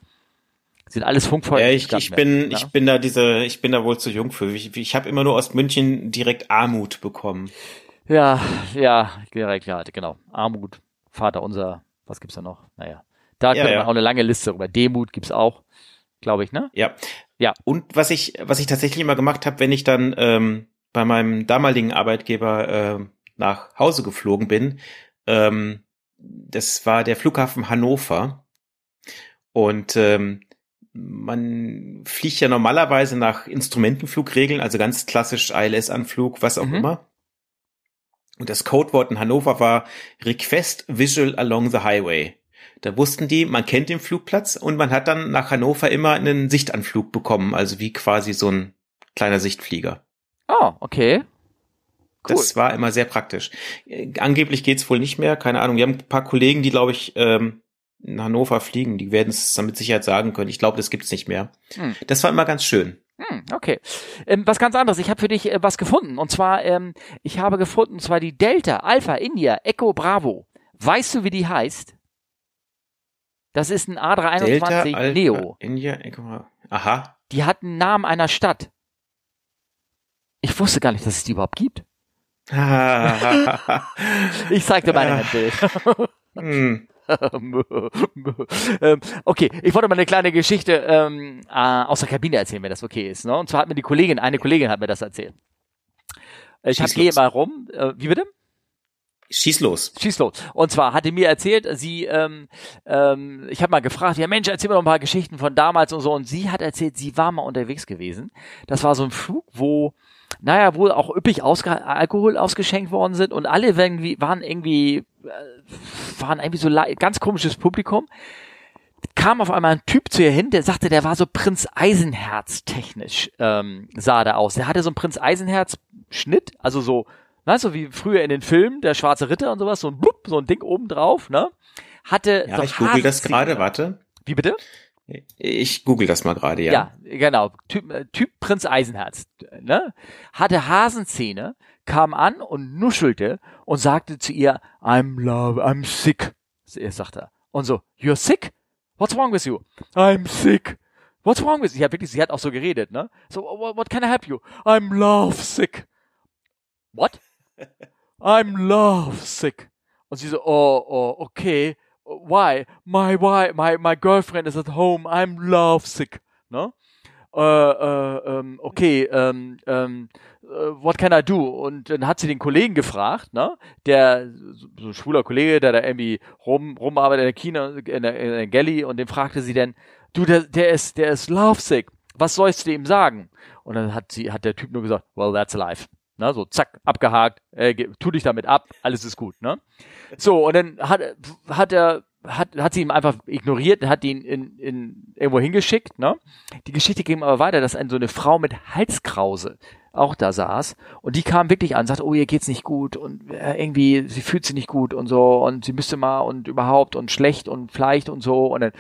[SPEAKER 1] Sind alles Funkfeuer.
[SPEAKER 2] Ja, ich, ich bin, ich bin da diese, ich bin da wohl zu jung für. Ich, ich habe immer nur aus München direkt Armut bekommen.
[SPEAKER 1] Ja, ja, direkt, ja, genau. Armut, Vater unser, was gibt's da noch? Naja. Da ja, könnte man ja. auch eine lange Liste über Demut gibt's auch, glaube ich, ne?
[SPEAKER 2] Ja. Ja. Und was ich, was ich tatsächlich immer gemacht habe, wenn ich dann ähm, bei meinem damaligen Arbeitgeber äh, nach Hause geflogen bin, ähm, das war der Flughafen Hannover. Und ähm, man fliegt ja normalerweise nach Instrumentenflugregeln, also ganz klassisch ILS-Anflug, was auch mhm. immer. Und das Codewort in Hannover war Request Visual Along the Highway. Da wussten die, man kennt den Flugplatz und man hat dann nach Hannover immer einen Sichtanflug bekommen, also wie quasi so ein kleiner Sichtflieger.
[SPEAKER 1] Oh, okay.
[SPEAKER 2] Cool. Das war immer sehr praktisch. Angeblich geht's wohl nicht mehr, keine Ahnung. Wir haben ein paar Kollegen, die, glaube ich, ähm, Hannover fliegen. Die werden es dann mit Sicherheit sagen können. Ich glaube, das gibt's nicht mehr. Hm. Das war immer ganz schön.
[SPEAKER 1] Hm, okay. Ähm, was ganz anderes. Ich habe für dich äh, was gefunden. Und zwar, ähm, ich habe gefunden, und zwar die Delta Alpha India Echo Bravo. Weißt du, wie die heißt? Das ist ein A321
[SPEAKER 2] Delta, Alpha,
[SPEAKER 1] Neo.
[SPEAKER 2] India Echo Aha.
[SPEAKER 1] Die hat einen Namen einer Stadt. Ich wusste gar nicht, dass es die überhaupt gibt. ich zeig dir meine Handbild. hm. Ähm, okay, ich wollte mal eine kleine Geschichte ähm, äh, aus der Kabine erzählen, wenn das okay ist. Ne? Und zwar hat mir die Kollegin, eine Kollegin hat mir das erzählt. Ich hab, gehe mal rum. Äh, wie bitte?
[SPEAKER 2] Schieß los.
[SPEAKER 1] Schieß los. Und zwar hatte mir erzählt, sie, ähm, ähm, ich habe mal gefragt, ja Mensch, erzähl mir noch ein paar Geschichten von damals und so. Und sie hat erzählt, sie war mal unterwegs gewesen. Das war so ein Flug, wo naja, wohl auch üppig ausge Alkohol ausgeschenkt worden sind und alle irgendwie, waren irgendwie, äh, waren irgendwie so ganz komisches Publikum. Kam auf einmal ein Typ zu ihr hin, der sagte, der war so Prinz Eisenherz technisch, ähm, sah der aus. Der hatte so einen Prinz Eisenherz Schnitt, also so, na, so wie früher in den Filmen, der schwarze Ritter und sowas, so ein Blub, so ein Ding oben drauf, ne? Hatte
[SPEAKER 2] ja, so ich google das gerade, warte.
[SPEAKER 1] Wie bitte?
[SPEAKER 2] Ich google das mal gerade, ja.
[SPEAKER 1] Ja, genau. Typ, äh, typ Prinz Eisenherz, ne? Hatte Hasenzähne, kam an und nuschelte und sagte zu ihr, I'm love, I'm sick. Er sagte er. Und so, you're sick? What's wrong with you? I'm sick. What's wrong with you? Ja, wirklich, sie hat auch so geredet, ne? So, what, what can I help you? I'm love sick. What? I'm love sick. Und sie so, oh, oh, okay why? My why? My my girlfriend is at home. I'm lovesick. Ne? Äh, äh, ähm, okay, ähm, ähm, äh, what can I do? Und dann hat sie den Kollegen gefragt, ne, der, so ein schwuler Kollege, der da irgendwie rum, rumarbeitet in der Kino, in der, in der Galley, und dem fragte sie dann, du, der, der ist, der ist lovesick. Was sollst du ihm sagen? Und dann hat sie, hat der Typ nur gesagt, well, that's life. Ne, so zack, abgehakt, äh, tu dich damit ab, alles ist gut, ne? So, und dann hat, hat er, hat, hat sie ihm einfach ignoriert hat ihn in, in irgendwo hingeschickt, ne? Die Geschichte ging aber weiter, dass ein, so eine Frau mit Halskrause auch da saß und die kam wirklich an, sagt, oh, ihr geht's nicht gut und äh, irgendwie, sie fühlt sich nicht gut und so und sie müsste mal und überhaupt und schlecht und vielleicht und so und dann,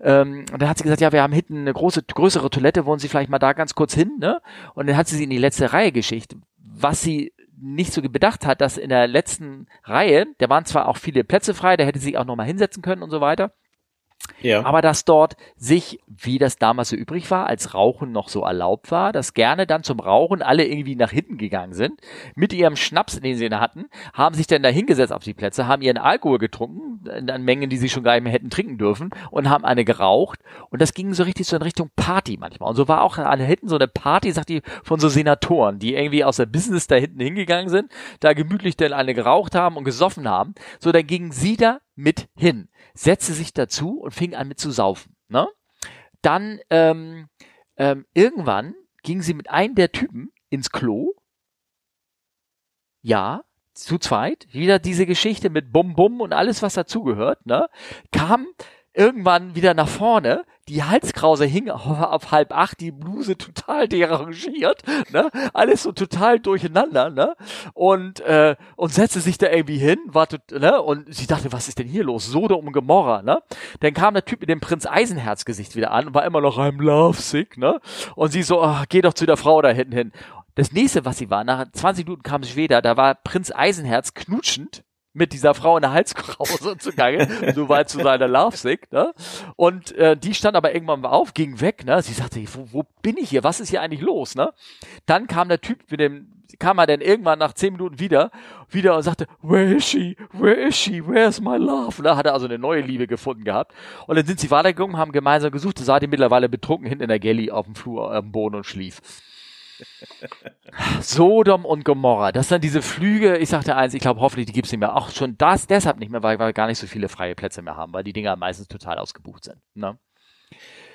[SPEAKER 1] ähm, und dann hat sie gesagt, ja, wir haben hinten eine große, größere Toilette, wollen Sie vielleicht mal da ganz kurz hin, ne? Und dann hat sie sie in die letzte Reihe geschickt, was sie nicht so bedacht hat, dass in der letzten Reihe, da waren zwar auch viele Plätze frei, da hätte sie auch nochmal hinsetzen können und so weiter. Ja. Aber dass dort sich, wie das damals so übrig war, als Rauchen noch so erlaubt war, dass gerne dann zum Rauchen alle irgendwie nach hinten gegangen sind, mit ihrem Schnaps, den sie hatten, haben sich dann da hingesetzt auf die Plätze, haben ihren Alkohol getrunken, in Mengen, die sie schon gar nicht mehr hätten trinken dürfen, und haben eine geraucht. Und das ging so richtig so in Richtung Party manchmal. Und so war auch an hinten so eine Party, sagt die, von so Senatoren, die irgendwie aus der Business da hinten hingegangen sind, da gemütlich dann eine geraucht haben und gesoffen haben. So, dann gingen sie da mit hin setzte sich dazu und fing an mit zu saufen. Ne? Dann ähm, ähm, irgendwann ging sie mit einem der Typen ins Klo. Ja, zu zweit. Wieder diese Geschichte mit Bum Bum und alles, was dazugehört. Ne? Kam irgendwann wieder nach vorne, die Halskrause hing auf, halb acht, die Bluse total derangiert, ne? Alles so total durcheinander, ne? Und, äh, und setzte sich da irgendwie hin, wartet, ne? Und sie dachte, was ist denn hier los? Sode um Gemorra, ne? Dann kam der Typ mit dem Prinz Eisenherz Gesicht wieder an und war immer noch I'm lovesick, ne? Und sie so, ach, geh doch zu der Frau da hinten hin. Das nächste, was sie war, nach 20 Minuten kam sie wieder, da war Prinz Eisenherz knutschend mit dieser Frau in der Halskrause zugange, so weit zu seiner Lovesick, ne? Und äh, die stand aber irgendwann mal auf, ging weg, ne? Sie sagte, wo, wo bin ich hier? Was ist hier eigentlich los, ne? Dann kam der Typ mit dem, kam er dann irgendwann nach zehn Minuten wieder, wieder und sagte, where is she? Where is she? Where's my love? Und da hat er also eine neue Liebe gefunden gehabt. Und dann sind sie weitergegangen, haben gemeinsam gesucht, sah die mittlerweile betrunken hinten in der Galley auf dem Flur, am Boden und schlief. Sodom und Gomorra, das sind diese Flüge, ich sagte eins, ich glaube hoffentlich, die gibt's nicht mehr. Auch schon das deshalb nicht mehr, weil wir gar nicht so viele freie Plätze mehr haben, weil die Dinger meistens total ausgebucht sind. Ne?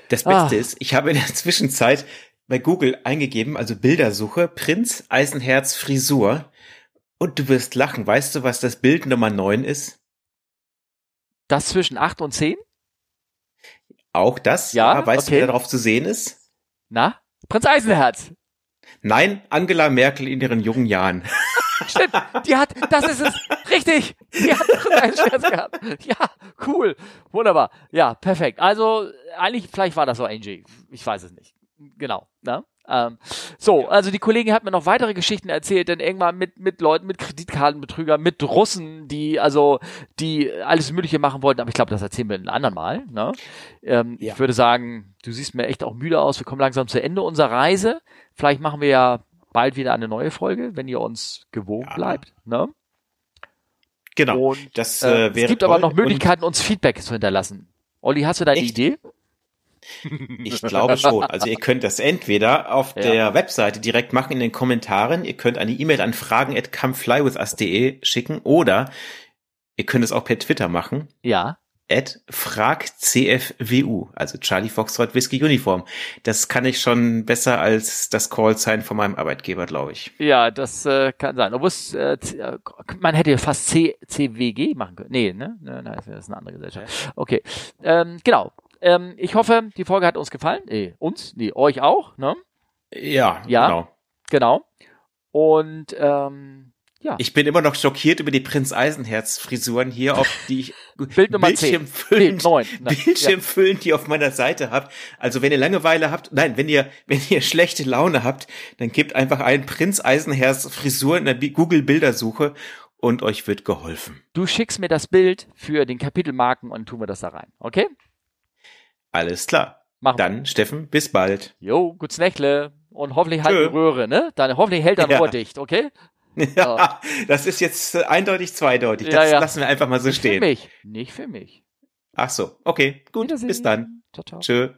[SPEAKER 2] Das Beste ah. ist, ich habe in der Zwischenzeit bei Google eingegeben, also Bildersuche, Prinz Eisenherz Frisur. Und du wirst lachen. Weißt du, was das Bild Nummer 9 ist?
[SPEAKER 1] Das zwischen 8 und 10?
[SPEAKER 2] Auch das? Ja. ja weißt okay. du, wer darauf zu sehen ist?
[SPEAKER 1] Na? Prinz Eisenherz.
[SPEAKER 2] Nein, Angela Merkel in ihren jungen Jahren.
[SPEAKER 1] Stimmt, die hat, das ist es, richtig, die hat einen Scherz gehabt. Ja, cool, wunderbar, ja, perfekt. Also, eigentlich, vielleicht war das so Angie, ich weiß es nicht. Genau, ne? Ähm, so, also die Kollegin hat mir noch weitere Geschichten erzählt, denn irgendwann mit, mit Leuten, mit Kreditkartenbetrügern, mit Russen, die also, die alles Mögliche machen wollten, aber ich glaube, das erzählen wir ein anderen Mal. Ne? Ähm, ja. Ich würde sagen, du siehst mir echt auch müde aus, wir kommen langsam zu Ende unserer Reise. Vielleicht machen wir ja bald wieder eine neue Folge, wenn ihr uns gewogen ja. bleibt. Ne?
[SPEAKER 2] Genau.
[SPEAKER 1] Und, das äh, wäre es gibt aber noch Möglichkeiten, uns Feedback zu hinterlassen. Olli, hast du da eine? Idee?
[SPEAKER 2] Ich glaube schon. Also ihr könnt das entweder auf ja. der Webseite direkt machen in den Kommentaren. Ihr könnt eine E-Mail an fragen at comeflywithus.de schicken oder ihr könnt es auch per Twitter machen.
[SPEAKER 1] Ja.
[SPEAKER 2] At fragcfwu, also Charlie Foxtrot Whiskey Uniform. Das kann ich schon besser als das Call-Sign von meinem Arbeitgeber, glaube ich.
[SPEAKER 1] Ja, das äh, kann sein. Obwohl äh, äh man hätte fast C, CWG machen können. Nee, ne? Nein, das ist eine andere Gesellschaft. Okay. Ähm, genau. Ähm, ich hoffe, die Folge hat uns gefallen. Nee, uns? Nee, euch auch, ne?
[SPEAKER 2] Ja, ja genau.
[SPEAKER 1] Genau. Und ähm, ja.
[SPEAKER 2] Ich bin immer noch schockiert über die Prinz Eisenherz Frisuren hier, auf die ich
[SPEAKER 1] Bild Nummer
[SPEAKER 2] Bildschirmfüllend, nee, 9. Bildschirmfüllend, ja. die auf meiner Seite habt. Also wenn ihr Langeweile habt, nein, wenn ihr, wenn ihr schlechte Laune habt, dann gebt einfach einen Prinz Eisenherz Frisur in der Google Bildersuche und euch wird geholfen.
[SPEAKER 1] Du schickst mir das Bild für den Kapitelmarken und tun wir das da rein, okay?
[SPEAKER 2] Alles klar. Machen Dann, wir. Steffen, bis bald.
[SPEAKER 1] Jo, gut's Nächle. Und hoffentlich halt die Röhre, ne? Dann hoffentlich hält dein ja. Rohr dicht, okay?
[SPEAKER 2] Ja, das ist jetzt eindeutig zweideutig. Das ja, ja. lassen wir einfach mal so
[SPEAKER 1] Nicht
[SPEAKER 2] stehen.
[SPEAKER 1] Nicht für mich. Nicht für mich.
[SPEAKER 2] Ach so, okay, gut. Bis dann. Ciao, ciao. Tschö.